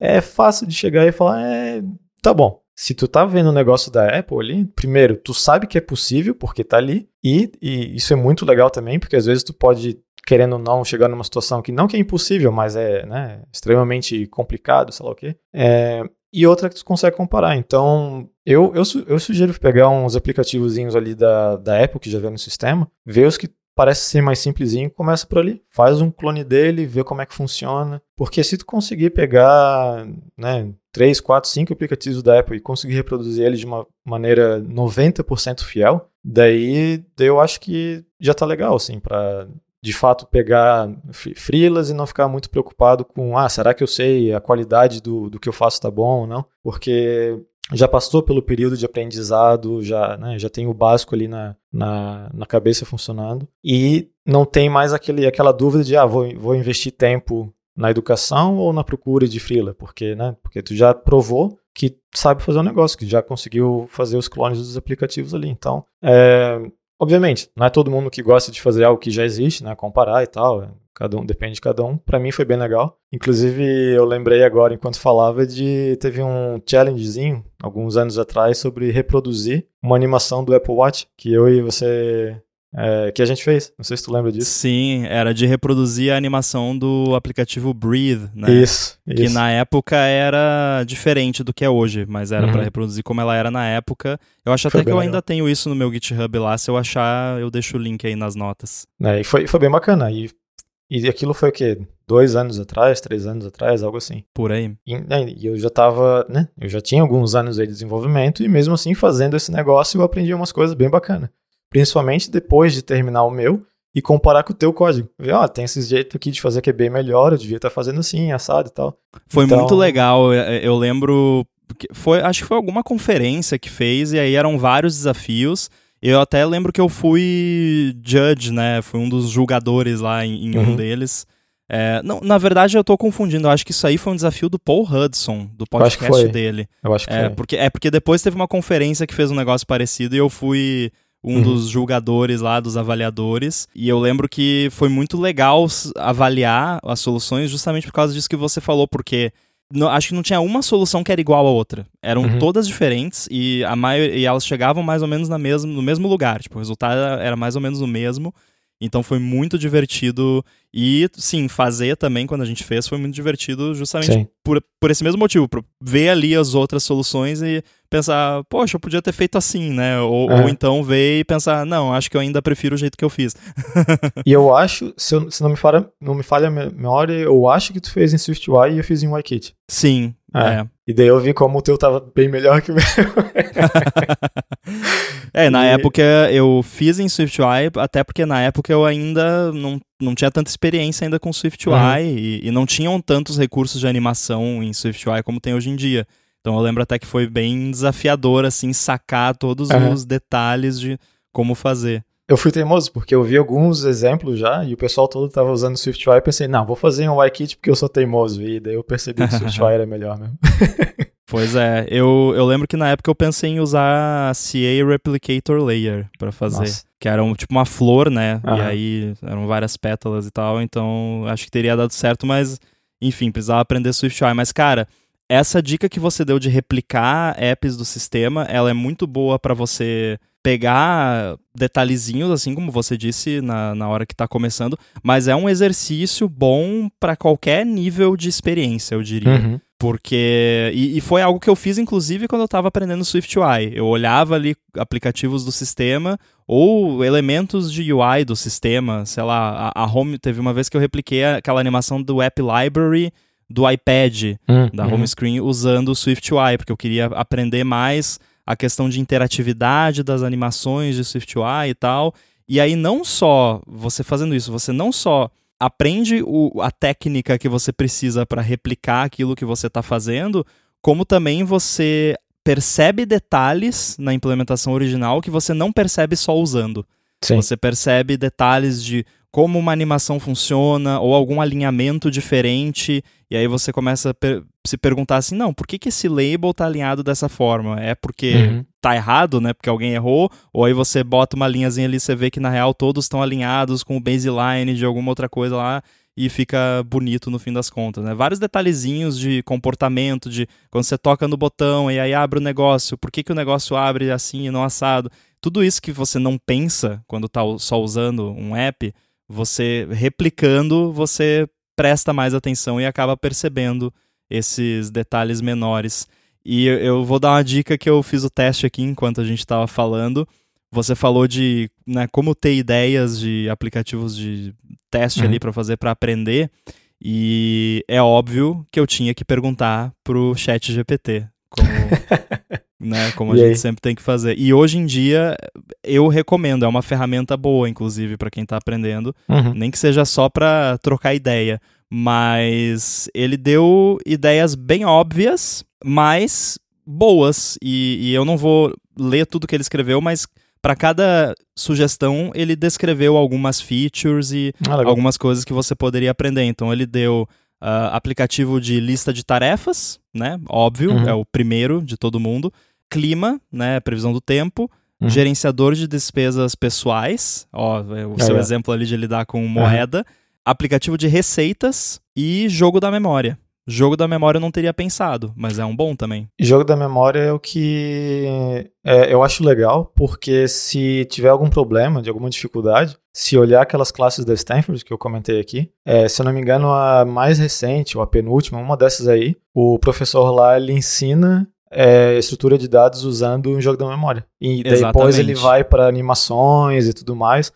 é fácil de chegar e falar, é, tá bom. Se tu tá vendo o negócio da Apple ali, primeiro, tu sabe que é possível, porque tá ali, e, e isso é muito legal também, porque às vezes tu pode querendo ou não chegar numa situação que não que é impossível, mas é né, extremamente complicado, sei lá o quê. É, e outra que tu consegue comparar. Então, eu, eu, eu sugiro pegar uns aplicativozinhos ali da, da Apple que já vem no sistema, ver os que parece ser mais simplesinho, começa por ali. Faz um clone dele, vê como é que funciona. Porque se tu conseguir pegar, né, 3, 4, 5 aplicativos da Apple e conseguir reproduzir eles de uma maneira 90% fiel, daí, daí eu acho que já tá legal, assim, para de fato pegar frilas e não ficar muito preocupado com, ah, será que eu sei a qualidade do, do que eu faço tá bom ou não? Porque já passou pelo período de aprendizado, já, né, já tem o básico ali na, na, na, cabeça funcionando e não tem mais aquele, aquela dúvida de, ah, vou, vou investir tempo na educação ou na procura de frila, porque, né, porque tu já provou que sabe fazer um negócio, que já conseguiu fazer os clones dos aplicativos ali. Então, é, Obviamente, não é todo mundo que gosta de fazer algo que já existe, né? Comparar e tal. Cada um depende de cada um. Para mim foi bem legal. Inclusive, eu lembrei agora, enquanto falava, de teve um challengezinho alguns anos atrás sobre reproduzir uma animação do Apple Watch que eu e você é, que a gente fez. Não sei se tu lembra disso. Sim, era de reproduzir a animação do aplicativo Breathe, né? Isso, Que isso. na época era diferente do que é hoje, mas era uhum. para reproduzir como ela era na época. Eu acho foi até que eu legal. ainda tenho isso no meu GitHub lá. Se eu achar, eu deixo o link aí nas notas. É, e foi, foi bem bacana. E, e aquilo foi o quê? Dois anos atrás, três anos atrás, algo assim. Por aí. E, né, e eu já tava, né? Eu já tinha alguns anos aí de desenvolvimento e mesmo assim, fazendo esse negócio, eu aprendi umas coisas bem bacanas principalmente depois de terminar o meu, e comparar com o teu código. Ver, ó, tem esse jeito aqui de fazer que é bem melhor, eu devia estar fazendo assim, assado e tal. Foi então... muito legal, eu lembro, foi, acho que foi alguma conferência que fez, e aí eram vários desafios, eu até lembro que eu fui judge, né, fui um dos julgadores lá em, em uhum. um deles. É, não, na verdade, eu tô confundindo. Eu acho que isso aí foi um desafio do Paul Hudson, do podcast dele. Eu acho que é, foi. Porque, é porque depois teve uma conferência que fez um negócio parecido e eu fui um uhum. dos julgadores lá, dos avaliadores. E eu lembro que foi muito legal avaliar as soluções justamente por causa disso que você falou, porque no, acho que não tinha uma solução que era igual a outra. Eram uhum. todas diferentes e, a maior, e elas chegavam mais ou menos na mesmo, no mesmo lugar. Tipo, o resultado era mais ou menos o mesmo. Então foi muito divertido. E, sim, fazer também, quando a gente fez, foi muito divertido justamente por, por esse mesmo motivo. Por ver ali as outras soluções e pensar, poxa, eu podia ter feito assim, né? Ou, ou então ver e pensar, não, acho que eu ainda prefiro o jeito que eu fiz. <laughs> e eu acho, se, eu, se não, me falha, não me falha a memória, eu acho que tu fez em SwiftUI e eu fiz em YKit. Sim, é. é. E daí eu vi como o teu tava bem melhor que o meu. <laughs> é, na e... época eu fiz em SwiftUI, até porque na época eu ainda não, não tinha tanta experiência ainda com SwiftUI uhum. e, e não tinham tantos recursos de animação em SwiftUI como tem hoje em dia. Então eu lembro até que foi bem desafiador, assim, sacar todos uhum. os detalhes de como fazer. Eu fui teimoso, porque eu vi alguns exemplos já, e o pessoal todo estava usando SwiftUI, e pensei, não, vou fazer um YKit porque eu sou teimoso, e daí eu percebi que o SwiftUI <laughs> era melhor mesmo. <laughs> Pois é, eu, eu lembro que na época eu pensei em usar a CA Replicator Layer para fazer. Nossa. Que era um, tipo uma flor, né? Uhum. E aí eram várias pétalas e tal, então acho que teria dado certo, mas enfim, precisava aprender SwiftUI. Mas, cara, essa dica que você deu de replicar apps do sistema, ela é muito boa para você pegar detalhezinhos, assim como você disse na, na hora que está começando, mas é um exercício bom para qualquer nível de experiência, eu diria. Uhum. Porque. E, e, foi algo que eu fiz, inclusive, quando eu estava aprendendo SwiftUI. Eu olhava ali aplicativos do sistema ou elementos de UI do sistema. Sei lá, a, a Home. Teve uma vez que eu repliquei aquela animação do App Library do iPad, hum, da home uhum. screen, usando o SwiftUI, porque eu queria aprender mais a questão de interatividade das animações de SwiftUI e tal. E aí, não só você fazendo isso, você não só aprende o, a técnica que você precisa para replicar aquilo que você está fazendo, como também você percebe detalhes na implementação original que você não percebe só usando. Sim. Você percebe detalhes de como uma animação funciona ou algum alinhamento diferente, e aí você começa a per se perguntar assim, não, por que, que esse label tá alinhado dessa forma? É porque uhum. tá errado, né? Porque alguém errou, ou aí você bota uma linhazinha ali e você vê que na real todos estão alinhados com o baseline de alguma outra coisa lá e fica bonito no fim das contas, né? Vários detalhezinhos de comportamento, de quando você toca no botão e aí abre o negócio, por que, que o negócio abre assim e não assado? Tudo isso que você não pensa quando tá só usando um app, você replicando, você presta mais atenção e acaba percebendo esses detalhes menores. E eu vou dar uma dica que eu fiz o teste aqui enquanto a gente estava falando. Você falou de né, como ter ideias de aplicativos de teste uhum. ali para fazer para aprender. E é óbvio que eu tinha que perguntar pro chat GPT. Como, <laughs> né, como a gente sempre tem que fazer. E hoje em dia eu recomendo, é uma ferramenta boa, inclusive, para quem está aprendendo. Uhum. Nem que seja só para trocar ideia. Mas ele deu ideias bem óbvias, mas boas. E, e eu não vou ler tudo que ele escreveu, mas para cada sugestão ele descreveu algumas features e ah, algumas coisas que você poderia aprender. Então ele deu uh, aplicativo de lista de tarefas, né? Óbvio, uhum. é o primeiro de todo mundo. Clima, né? Previsão do tempo. Uhum. Gerenciador de despesas pessoais, ó, é o seu é. exemplo ali de lidar com moeda. Aplicativo de receitas e jogo da memória. Jogo da memória eu não teria pensado, mas é um bom também. Jogo da memória é o que é, eu acho legal, porque se tiver algum problema, de alguma dificuldade, se olhar aquelas classes da Stanford que eu comentei aqui, é, se eu não me engano, a mais recente, ou a penúltima, uma dessas aí, o professor lá ele ensina é, estrutura de dados usando um jogo da memória. E depois ele vai para animações e tudo mais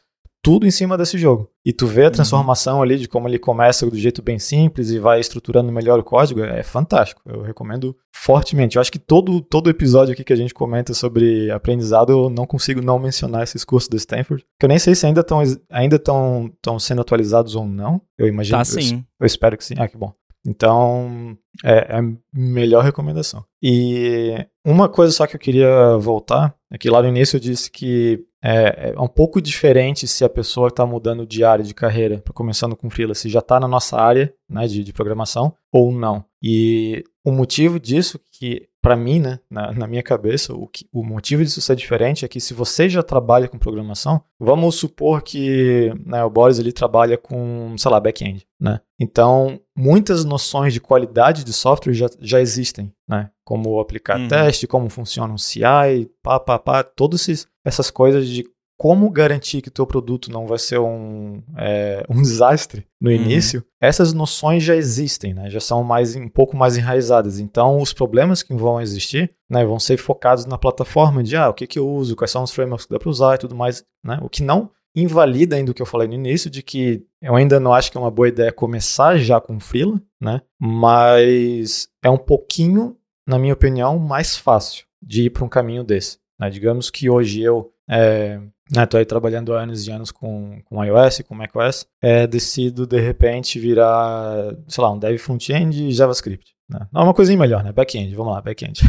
tudo em cima desse jogo. E tu vê a uhum. transformação uhum. ali de como ele começa do jeito bem simples e vai estruturando melhor o código, é fantástico. Eu recomendo fortemente. Eu acho que todo, todo episódio aqui que a gente comenta sobre aprendizado, eu não consigo não mencionar esses cursos do Stanford, que eu nem sei se ainda estão ainda tão, tão sendo atualizados ou não. Eu imagino. Tá sim. Eu, eu espero que sim. Ah, que bom. Então, é, é, a melhor recomendação. E uma coisa só que eu queria voltar é que lá no início eu disse que é, é um pouco diferente se a pessoa está mudando de área de carreira, começando com freelance, já está na nossa área né, de, de programação ou não. E o motivo disso que para mim, né, na, na, minha cabeça, o, que, o motivo disso ser diferente é que se você já trabalha com programação, vamos supor que né, o Boris ele trabalha com, sei lá, back-end, né? Então, muitas noções de qualidade de software já, já existem, né? Como aplicar uhum. teste, como funciona um CI, pá, pá, pá, todas essas coisas de como garantir que o teu produto não vai ser um, é, um desastre no uhum. início, essas noções já existem, né? já são mais, um pouco mais enraizadas. Então, os problemas que vão existir né, vão ser focados na plataforma de ah, o que, que eu uso, quais são os frameworks que dá para usar e tudo mais. Né? O que não invalida ainda o que eu falei no início, de que eu ainda não acho que é uma boa ideia começar já com Freela, né? mas é um pouquinho, na minha opinião, mais fácil de ir para um caminho desse. Né? Digamos que hoje eu é, né, tô aí trabalhando há anos e anos com, com iOS, com macOS, é, decido de repente virar, sei lá, um dev front-end e JavaScript. Né? Não, uma coisinha melhor, né? Back-end, vamos lá, back-end.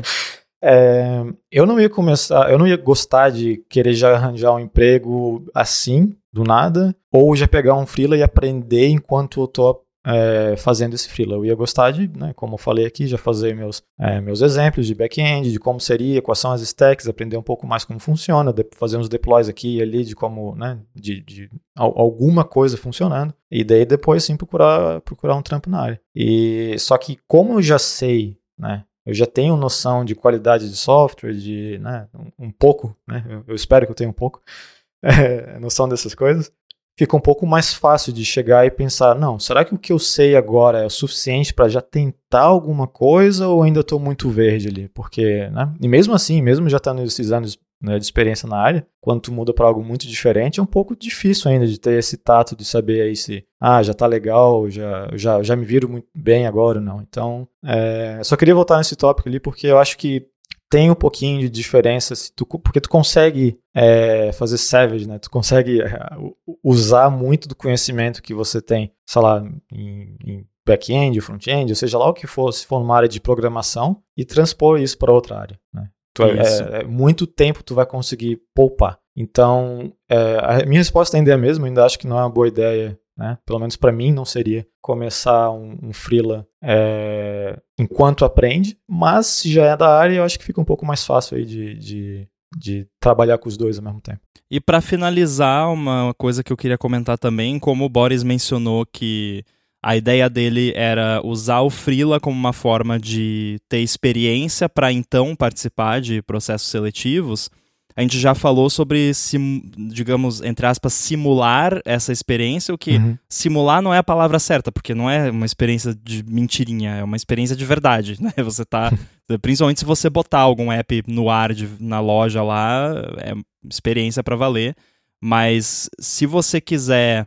<laughs> é, eu não ia começar, eu não ia gostar de querer já arranjar um emprego assim, do nada, ou já pegar um freela e aprender enquanto eu tô é, fazendo esse freela. Eu ia gostar de, né, como eu falei aqui, já fazer meus, é, meus exemplos de back-end, de como seria, quais são as stacks, aprender um pouco mais como funciona, fazer uns deploys aqui e ali de como, né, de, de alguma coisa funcionando. E daí depois sim procurar, procurar um trampo na área. E só que como eu já sei, né, eu já tenho noção de qualidade de software, de né, um, um pouco, né, eu, eu, espero que eu tenha um pouco <laughs> é, noção dessas coisas, fica um pouco mais fácil de chegar e pensar, não, será que o que eu sei agora é o suficiente para já tentar alguma coisa ou ainda estou muito verde ali? Porque, né, e mesmo assim, mesmo já estando esses anos né, de experiência na área, quando tu muda para algo muito diferente, é um pouco difícil ainda de ter esse tato de saber aí se, ah, já tá legal, já, já, já me viro muito bem agora ou não. Então, é, só queria voltar nesse tópico ali, porque eu acho que tem um pouquinho de diferença, se tu, porque tu consegue é, fazer savage, né? Tu consegue é, usar muito do conhecimento que você tem, sei lá, em, em back-end, front-end, ou seja lá o que for, se for numa área de programação, e transpor isso para outra área, né? Tu, é, é, muito tempo tu vai conseguir poupar. Então, é, a minha resposta ainda é a mesma, ainda acho que não é uma boa ideia, né? Pelo menos para mim não seria começar um, um freela é, enquanto aprende, mas se já é da área, eu acho que fica um pouco mais fácil aí de, de, de trabalhar com os dois ao mesmo tempo. E para finalizar, uma coisa que eu queria comentar também, como o Boris mencionou que a ideia dele era usar o Freela como uma forma de ter experiência para então participar de processos seletivos. A gente já falou sobre, digamos, entre aspas, simular essa experiência, o que uhum. simular não é a palavra certa, porque não é uma experiência de mentirinha, é uma experiência de verdade, <laughs> né? Você tá, <laughs> principalmente se você botar algum app no ar de, na loja lá, é experiência para valer. Mas se você quiser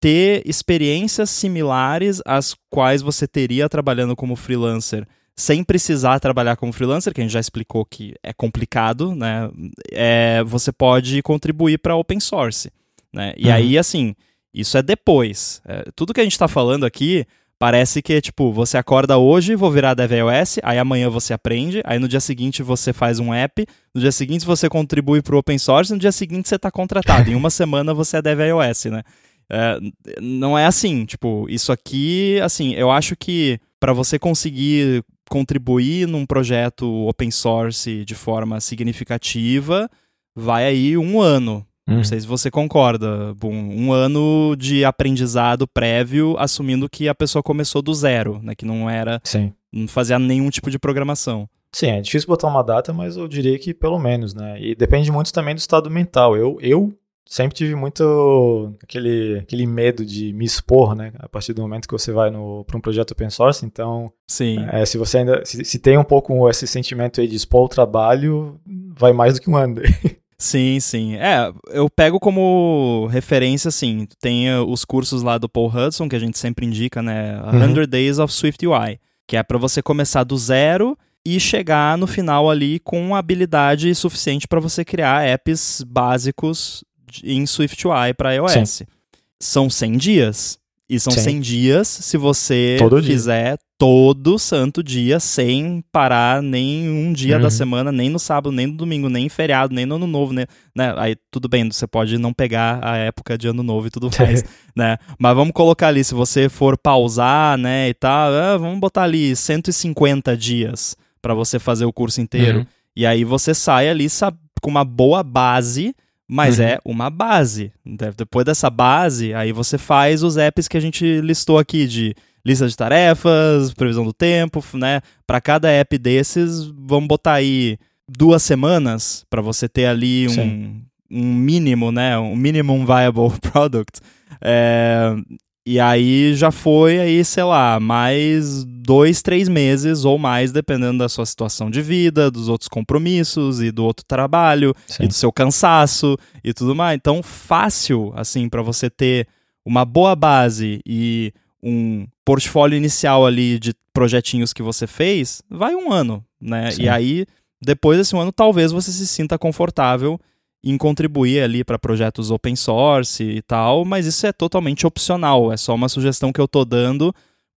ter experiências similares às quais você teria trabalhando como freelancer, sem precisar trabalhar como freelancer, que a gente já explicou que é complicado, né? É, você pode contribuir para open source, né? E uhum. aí, assim, isso é depois. É, tudo que a gente está falando aqui parece que, tipo, você acorda hoje, vou virar dev iOS, aí amanhã você aprende, aí no dia seguinte você faz um app, no dia seguinte você contribui para o open source, no dia seguinte você está contratado. em uma <laughs> semana você é dev iOS, né? É, não é assim, tipo, isso aqui, assim, eu acho que para você conseguir contribuir num projeto open source de forma significativa, vai aí um ano. Não uhum. sei se você concorda, Um ano de aprendizado prévio, assumindo que a pessoa começou do zero, né? Que não era. Sim. Não fazia nenhum tipo de programação. Sim, é difícil botar uma data, mas eu diria que pelo menos, né? E depende muito também do estado mental. Eu, eu sempre tive muito aquele, aquele medo de me expor, né? A partir do momento que você vai para um projeto open source, então, Sim. É, se você ainda se, se, tem um pouco esse sentimento aí de expor o trabalho, vai mais do que um ano. <laughs> Sim, sim. É, eu pego como referência, assim, tem uh, os cursos lá do Paul Hudson, que a gente sempre indica, né? 100 uhum. Days of Swift UI, que é para você começar do zero e chegar no final ali com habilidade suficiente para você criar apps básicos em SwiftUI para iOS. Sim. São 100 dias. E são Sim. 100 dias se você todo fizer dia. todo santo dia, sem parar nem um dia uhum. da semana, nem no sábado, nem no domingo, nem em feriado, nem no ano novo, né? né? Aí tudo bem, você pode não pegar a época de ano novo e tudo <laughs> mais, né? Mas vamos colocar ali, se você for pausar, né, e tal, ah, vamos botar ali 150 dias para você fazer o curso inteiro. Uhum. E aí você sai ali sabe, com uma boa base mas uhum. é uma base. Depois dessa base, aí você faz os apps que a gente listou aqui de lista de tarefas, previsão do tempo, né? Para cada app desses, vamos botar aí duas semanas para você ter ali um, um mínimo, né? Um minimum viable <laughs> product. É, e aí já foi aí, sei lá, mais dois, três meses ou mais, dependendo da sua situação de vida, dos outros compromissos e do outro trabalho Sim. e do seu cansaço e tudo mais. Então, fácil, assim, para você ter uma boa base e um portfólio inicial ali de projetinhos que você fez, vai um ano, né? Sim. E aí, depois desse um ano, talvez você se sinta confortável em contribuir ali para projetos open source e tal, mas isso é totalmente opcional, é só uma sugestão que eu tô dando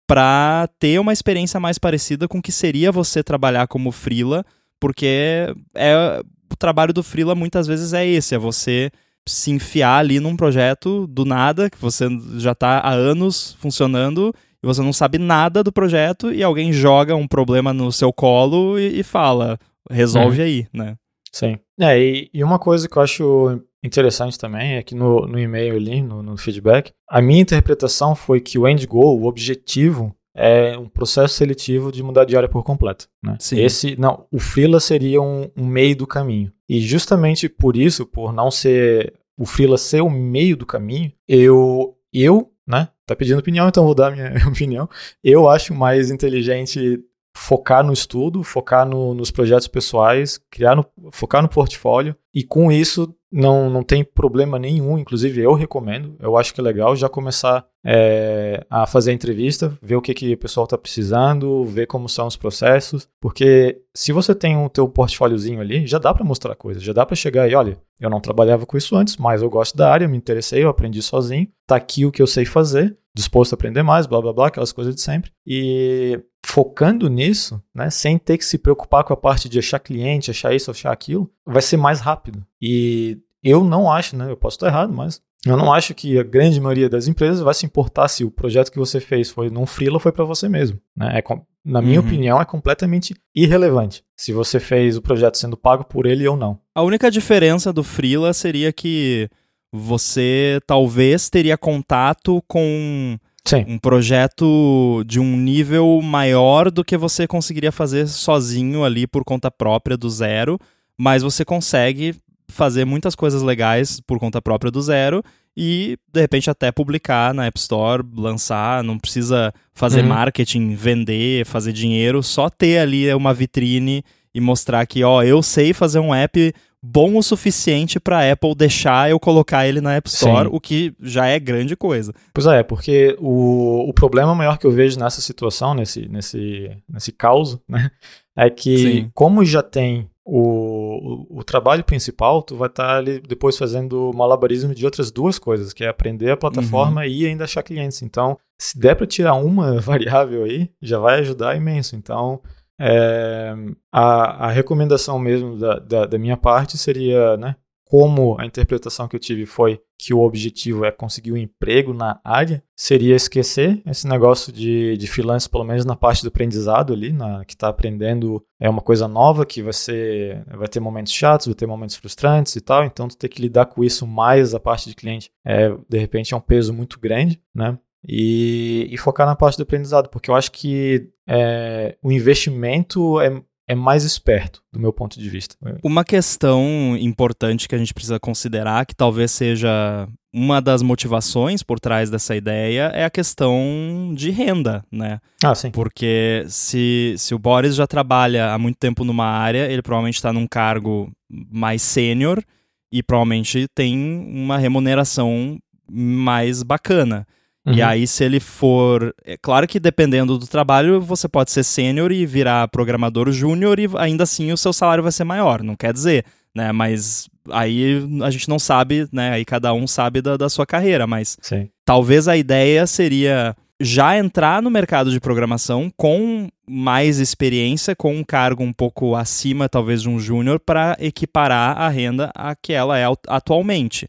para ter uma experiência mais parecida com o que seria você trabalhar como freela, porque é o trabalho do freela muitas vezes é esse, é você se enfiar ali num projeto do nada, que você já está há anos funcionando e você não sabe nada do projeto e alguém joga um problema no seu colo e, e fala, resolve uhum. aí, né? Sim. É, e, e, uma coisa que eu acho interessante também é que no, no e-mail ali, no, no feedback, a minha interpretação foi que o end goal, o objetivo, é um processo seletivo de mudar de área por completo. Né? Sim. Esse, não, o freela seria um, um, meio do caminho. E justamente por isso, por não ser o freela ser o meio do caminho, eu, eu, né, tá pedindo opinião, então vou dar a minha <laughs> opinião. Eu acho mais inteligente focar no estudo, focar no, nos projetos pessoais, criar no, focar no portfólio. E com isso não, não tem problema nenhum, inclusive eu recomendo, eu acho que é legal já começar é, a fazer a entrevista, ver o que, que o pessoal está precisando, ver como são os processos, porque se você tem o teu portfóliozinho ali, já dá para mostrar coisas, já dá para chegar e olha, eu não trabalhava com isso antes, mas eu gosto da área, me interessei, eu aprendi sozinho, tá aqui o que eu sei fazer, disposto a aprender mais, blá blá blá, aquelas coisas de sempre. E focando nisso, né, sem ter que se preocupar com a parte de achar cliente, achar isso, achar aquilo, vai ser mais rápido. E eu não acho, né, eu posso estar errado, mas eu não acho que a grande maioria das empresas vai se importar se o projeto que você fez foi num freela ou foi para você mesmo. Né? É, na minha uhum. opinião, é completamente irrelevante se você fez o projeto sendo pago por ele ou não. A única diferença do freela seria que você talvez teria contato com Sim. um projeto de um nível maior do que você conseguiria fazer sozinho ali por conta própria do zero, mas você consegue fazer muitas coisas legais por conta própria do zero e de repente até publicar na App Store, lançar, não precisa fazer uhum. marketing, vender, fazer dinheiro, só ter ali uma vitrine e mostrar que, ó, eu sei fazer um app bom o suficiente para a Apple deixar eu colocar ele na App Store, Sim. o que já é grande coisa. Pois é, porque o, o problema maior que eu vejo nessa situação, nesse, nesse, nesse caos, <laughs> né, é que Sim. como já tem o, o, o, trabalho principal, tu vai estar tá ali depois fazendo malabarismo de outras duas coisas, que é aprender a plataforma uhum. e ainda achar clientes. Então, se der para tirar uma <laughs> variável aí, já vai ajudar imenso. Então, é, a, a recomendação mesmo da, da, da, minha parte seria, né, como a interpretação que eu tive foi que o objetivo é conseguir um emprego na área, seria esquecer esse negócio de, de freelance, pelo menos na parte do aprendizado ali, na, que está aprendendo é uma coisa nova, que vai ser, vai ter momentos chatos, vai ter momentos frustrantes e tal, então tu ter que lidar com isso mais a parte de cliente, é, de repente é um peso muito grande, né? E, e focar na parte do aprendizado, porque eu acho que é, o investimento é, é mais esperto, do meu ponto de vista. Uma questão importante que a gente precisa considerar, que talvez seja uma das motivações por trás dessa ideia, é a questão de renda, né? Ah, sim. Porque se, se o Boris já trabalha há muito tempo numa área, ele provavelmente está num cargo mais sênior e provavelmente tem uma remuneração mais bacana. Uhum. E aí, se ele for. É claro que dependendo do trabalho, você pode ser sênior e virar programador júnior e ainda assim o seu salário vai ser maior. Não quer dizer, né? Mas aí a gente não sabe, né? Aí cada um sabe da, da sua carreira. Mas Sim. talvez a ideia seria já entrar no mercado de programação com mais experiência, com um cargo um pouco acima, talvez, de um júnior, para equiparar a renda a que ela é atualmente.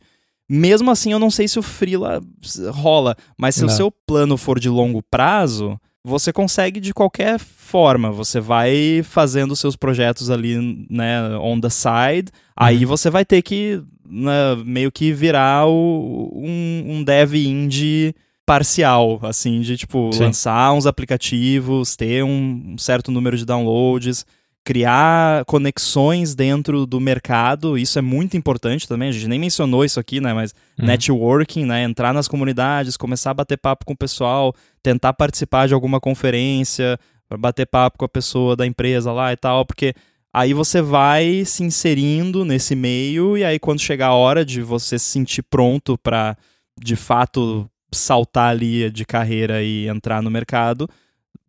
Mesmo assim, eu não sei se o freela rola, mas se não. o seu plano for de longo prazo, você consegue de qualquer forma. Você vai fazendo seus projetos ali, né, on the side. Uhum. Aí você vai ter que né, meio que virar o, um, um dev indie parcial, assim, de tipo Sim. lançar uns aplicativos, ter um certo número de downloads criar conexões dentro do mercado, isso é muito importante também, a gente nem mencionou isso aqui, né, mas uhum. networking, né, entrar nas comunidades, começar a bater papo com o pessoal, tentar participar de alguma conferência, bater papo com a pessoa da empresa lá e tal, porque aí você vai se inserindo nesse meio e aí quando chegar a hora de você se sentir pronto para de fato saltar ali de carreira e entrar no mercado,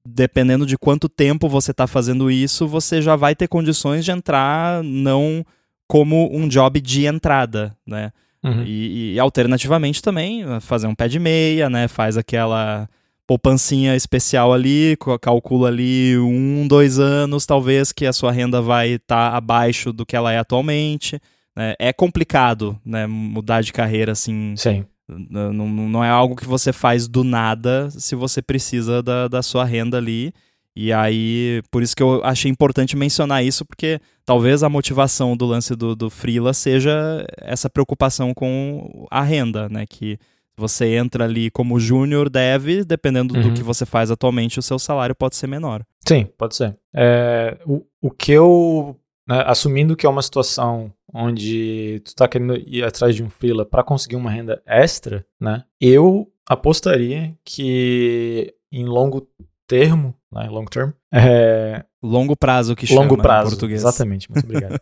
dependendo de quanto tempo você está fazendo isso, você já vai ter condições de entrar não como um job de entrada, né? Uhum. E, e, alternativamente também fazer um pé de meia, né? Faz aquela poupancinha especial ali, calcula ali um, dois anos, talvez que a sua renda vai estar tá abaixo do que ela é atualmente. Né? É complicado, né? Mudar de carreira assim. Sim. Não, não é algo que você faz do nada se você precisa da, da sua renda ali. E aí, por isso que eu achei importante mencionar isso, porque talvez a motivação do lance do, do Freela seja essa preocupação com a renda, né? Que você entra ali como júnior dev, dependendo uhum. do que você faz atualmente, o seu salário pode ser menor. Sim, pode ser. É, o, o que eu, né, assumindo que é uma situação onde tu está querendo ir atrás de um freela para conseguir uma renda extra, né? Eu apostaria que em longo termo, né, long term. É... Longo prazo que chama longo prazo, em português. Exatamente, muito <laughs> obrigado.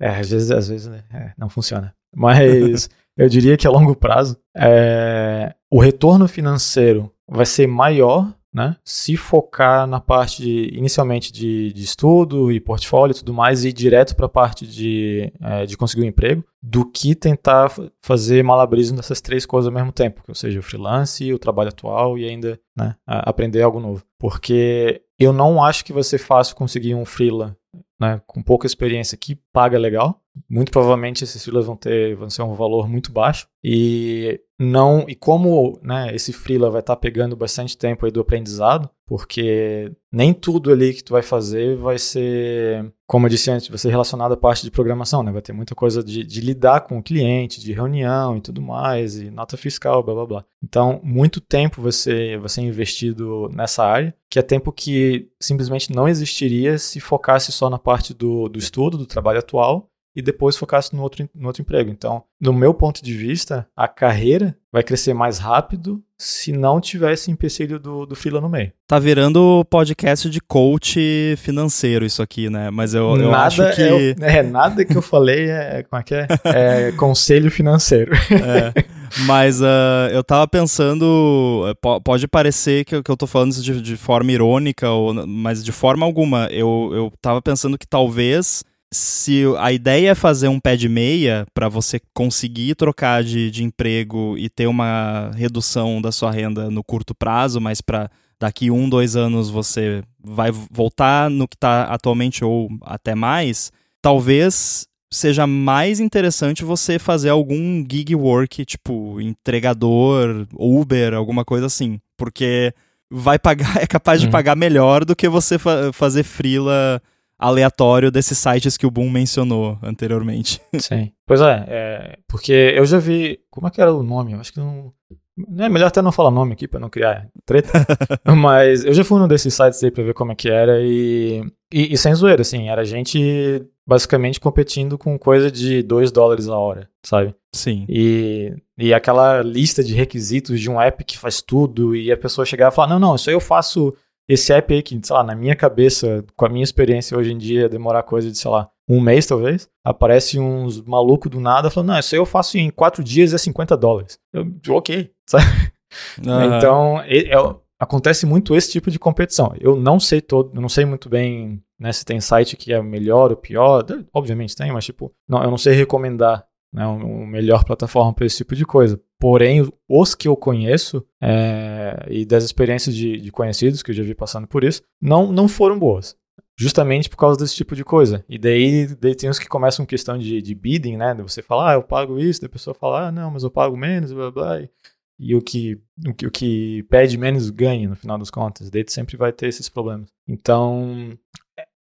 é, às vezes, às vezes né, é, não funciona. Mas eu diria que a longo prazo, é, o retorno financeiro vai ser maior né? Se focar na parte de, inicialmente de, de, estudo e portfólio e tudo mais, e ir direto para a parte de, é, de conseguir um emprego, do que tentar fazer malabarismo dessas três coisas ao mesmo tempo, ou seja, o freelance, o trabalho atual e ainda né, aprender algo novo. Porque eu não acho que vai ser fácil conseguir um freela né, com pouca experiência que paga legal. Muito provavelmente esses freelas vão ter vão ser um valor muito baixo e não e como né, esse freela vai estar tá pegando bastante tempo aí do aprendizado, porque nem tudo ali que tu vai fazer vai ser, como eu disse antes, vai ser relacionado à parte de programação, né? Vai ter muita coisa de, de lidar com o cliente, de reunião e tudo mais, e nota fiscal, blá blá blá. Então, muito tempo ser, vai ser investido nessa área, que é tempo que simplesmente não existiria se focasse só na parte do, do estudo, do trabalho atual, e depois focasse no outro, no outro emprego. Então, do meu ponto de vista, a carreira vai crescer mais rápido se não tivesse empecilho do, do freela no meio. Tá virando podcast de coach financeiro isso aqui, né? Mas eu, eu nada acho que... É, <laughs> é, nada que eu falei é, como é que é? É <laughs> conselho financeiro. É. Mas uh, eu tava pensando, eh, pode parecer que, eu tô falando isso de, de forma irônica, ou, mas de forma alguma. Eu, eu tava pensando que talvez se a ideia é fazer um pé de meia para você conseguir trocar de, de emprego e ter uma redução da sua renda no curto prazo, mas para daqui um, dois anos você vai voltar no que está atualmente ou até mais, talvez seja mais interessante você fazer algum gig work, tipo entregador, Uber, alguma coisa assim, porque vai pagar, <laughs> é capaz de uhum. pagar melhor do que você fa fazer freela aleatório desses sites que o Boom mencionou anteriormente. <laughs> Sim. Pois é, é, porque eu já vi. Como é que era o nome? Eu acho que não. É melhor até não falar nome aqui para não criar treta. <laughs> Mas eu já fui num desses sites aí pra ver como é que era e, e, e sem zoeira, assim, era gente basicamente competindo com coisa de 2 dólares a hora, sabe? Sim. E, e aquela lista de requisitos de um app que faz tudo e a pessoa chegar e falar: não, não, isso aí eu faço esse app aí que, sei lá, na minha cabeça, com a minha experiência hoje em dia, demorar coisa de, sei lá, um mês talvez, aparece uns malucos do nada falando, não, isso aí eu faço em quatro dias e é 50 dólares. Eu, ok, <laughs> sabe? Uhum. Então, é, é, acontece muito esse tipo de competição. Eu não sei todo, eu não sei muito bem né, se tem site que é melhor ou pior, obviamente tem, mas tipo, não, eu não sei recomendar né, uma melhor plataforma para esse tipo de coisa. Porém, os que eu conheço é, e das experiências de, de, conhecidos que eu já vi passando por isso, não, não foram boas. Justamente por causa desse tipo de coisa. E daí, daí tem uns que começam questão de, de bidding, né? De você falar, ah, eu pago isso, da pessoa falar, ah, não, mas eu pago menos, blá blá. E, e o que, o que, o que pede menos ganha no final das contas. Daí sempre vai ter esses problemas. Então,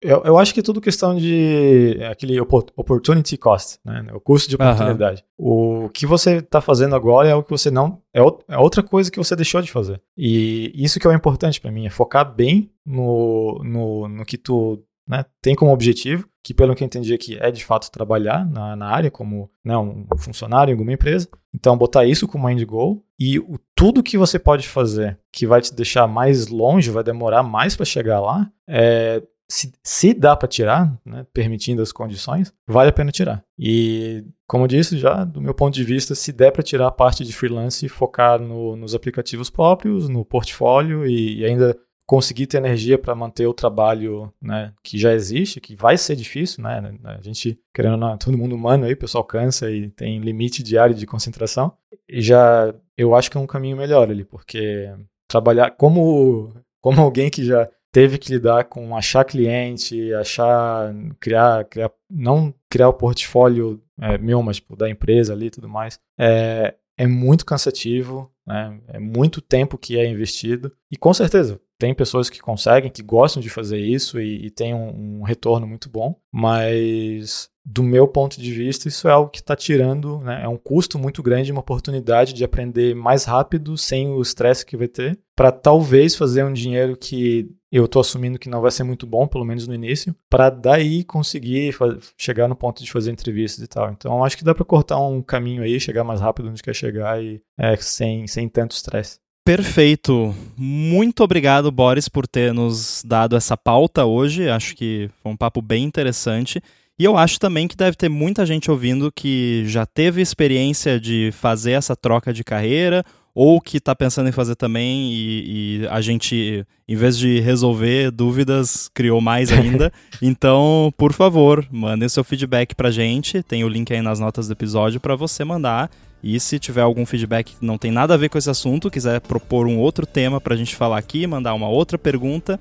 eu, eu acho que é tudo questão de aquele opportunity cost, né? O custo de oportunidade. Uhum. O que você está fazendo agora é o que você não. É, é, outra coisa que você deixou de fazer. E isso que é o importante para mim, é focar bem no, no, no que tu né, tem como objetivo, que pelo que eu entendi aqui é de fato trabalhar na, na área como né, um funcionário em alguma empresa. Então, botar isso como end goal e o, tudo que você pode fazer que vai te deixar mais longe, vai demorar mais para chegar lá, é se, se dá para tirar, né, permitindo as condições, vale a pena tirar. E, como disse já, do meu ponto de vista, se der para tirar a parte de freelance e focar no, nos aplicativos próprios, no portfólio e, e ainda conseguir ter energia para manter o trabalho né, que já existe, que vai ser difícil, né? A gente, querendo não, todo mundo humano aí, o pessoal cansa e tem limite diário de concentração. E já, eu acho que é um caminho melhor ali, porque trabalhar como, como alguém que já teve que lidar com achar cliente, achar, criar, criar não criar o portfólio é, meu, mas tipo, da empresa ali e tudo mais. É, é muito cansativo, né? É muito tempo que é investido. E com certeza, tem pessoas que conseguem, que gostam de fazer isso e, e tem um, um, retorno muito bom, mas do meu ponto de vista, isso é algo que está tirando, né, é um custo muito grande, uma oportunidade de aprender mais rápido, sem o estresse que vai ter, para talvez fazer um dinheiro que eu estou assumindo que não vai ser muito bom, pelo menos no início, para daí conseguir chegar no ponto de fazer entrevistas e tal. Então, acho que dá para cortar um caminho aí, chegar mais rápido onde quer chegar e é, sem, sem tanto estresse. Perfeito. Muito obrigado, Boris, por ter nos dado essa pauta hoje. Acho que foi um papo bem interessante. E eu acho também que deve ter muita gente ouvindo que já teve experiência de fazer essa troca de carreira ou que está pensando em fazer também e, e, a gente, em vez de resolver dúvidas, criou mais ainda. <laughs> então, por favor, mandem seu feedback para a gente. Tem o link aí nas notas do episódio para você mandar. E se tiver algum feedback que não tem nada a ver com esse assunto, quiser propor um outro tema para a gente falar aqui, mandar uma outra pergunta,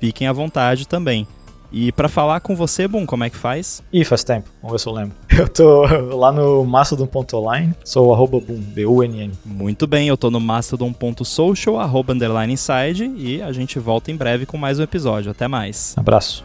fiquem à vontade também. E para falar com você, Boom, como é que faz? Ih, faz tempo. Vamos ver se eu lembro. <laughs> Eu tô lá no mastodon.online, sou arroba Boom, B-U-N-N. Muito bem, eu tô no mastodon.social, arroba underline inside, e a gente volta em breve com mais um episódio. Até mais. Abraço.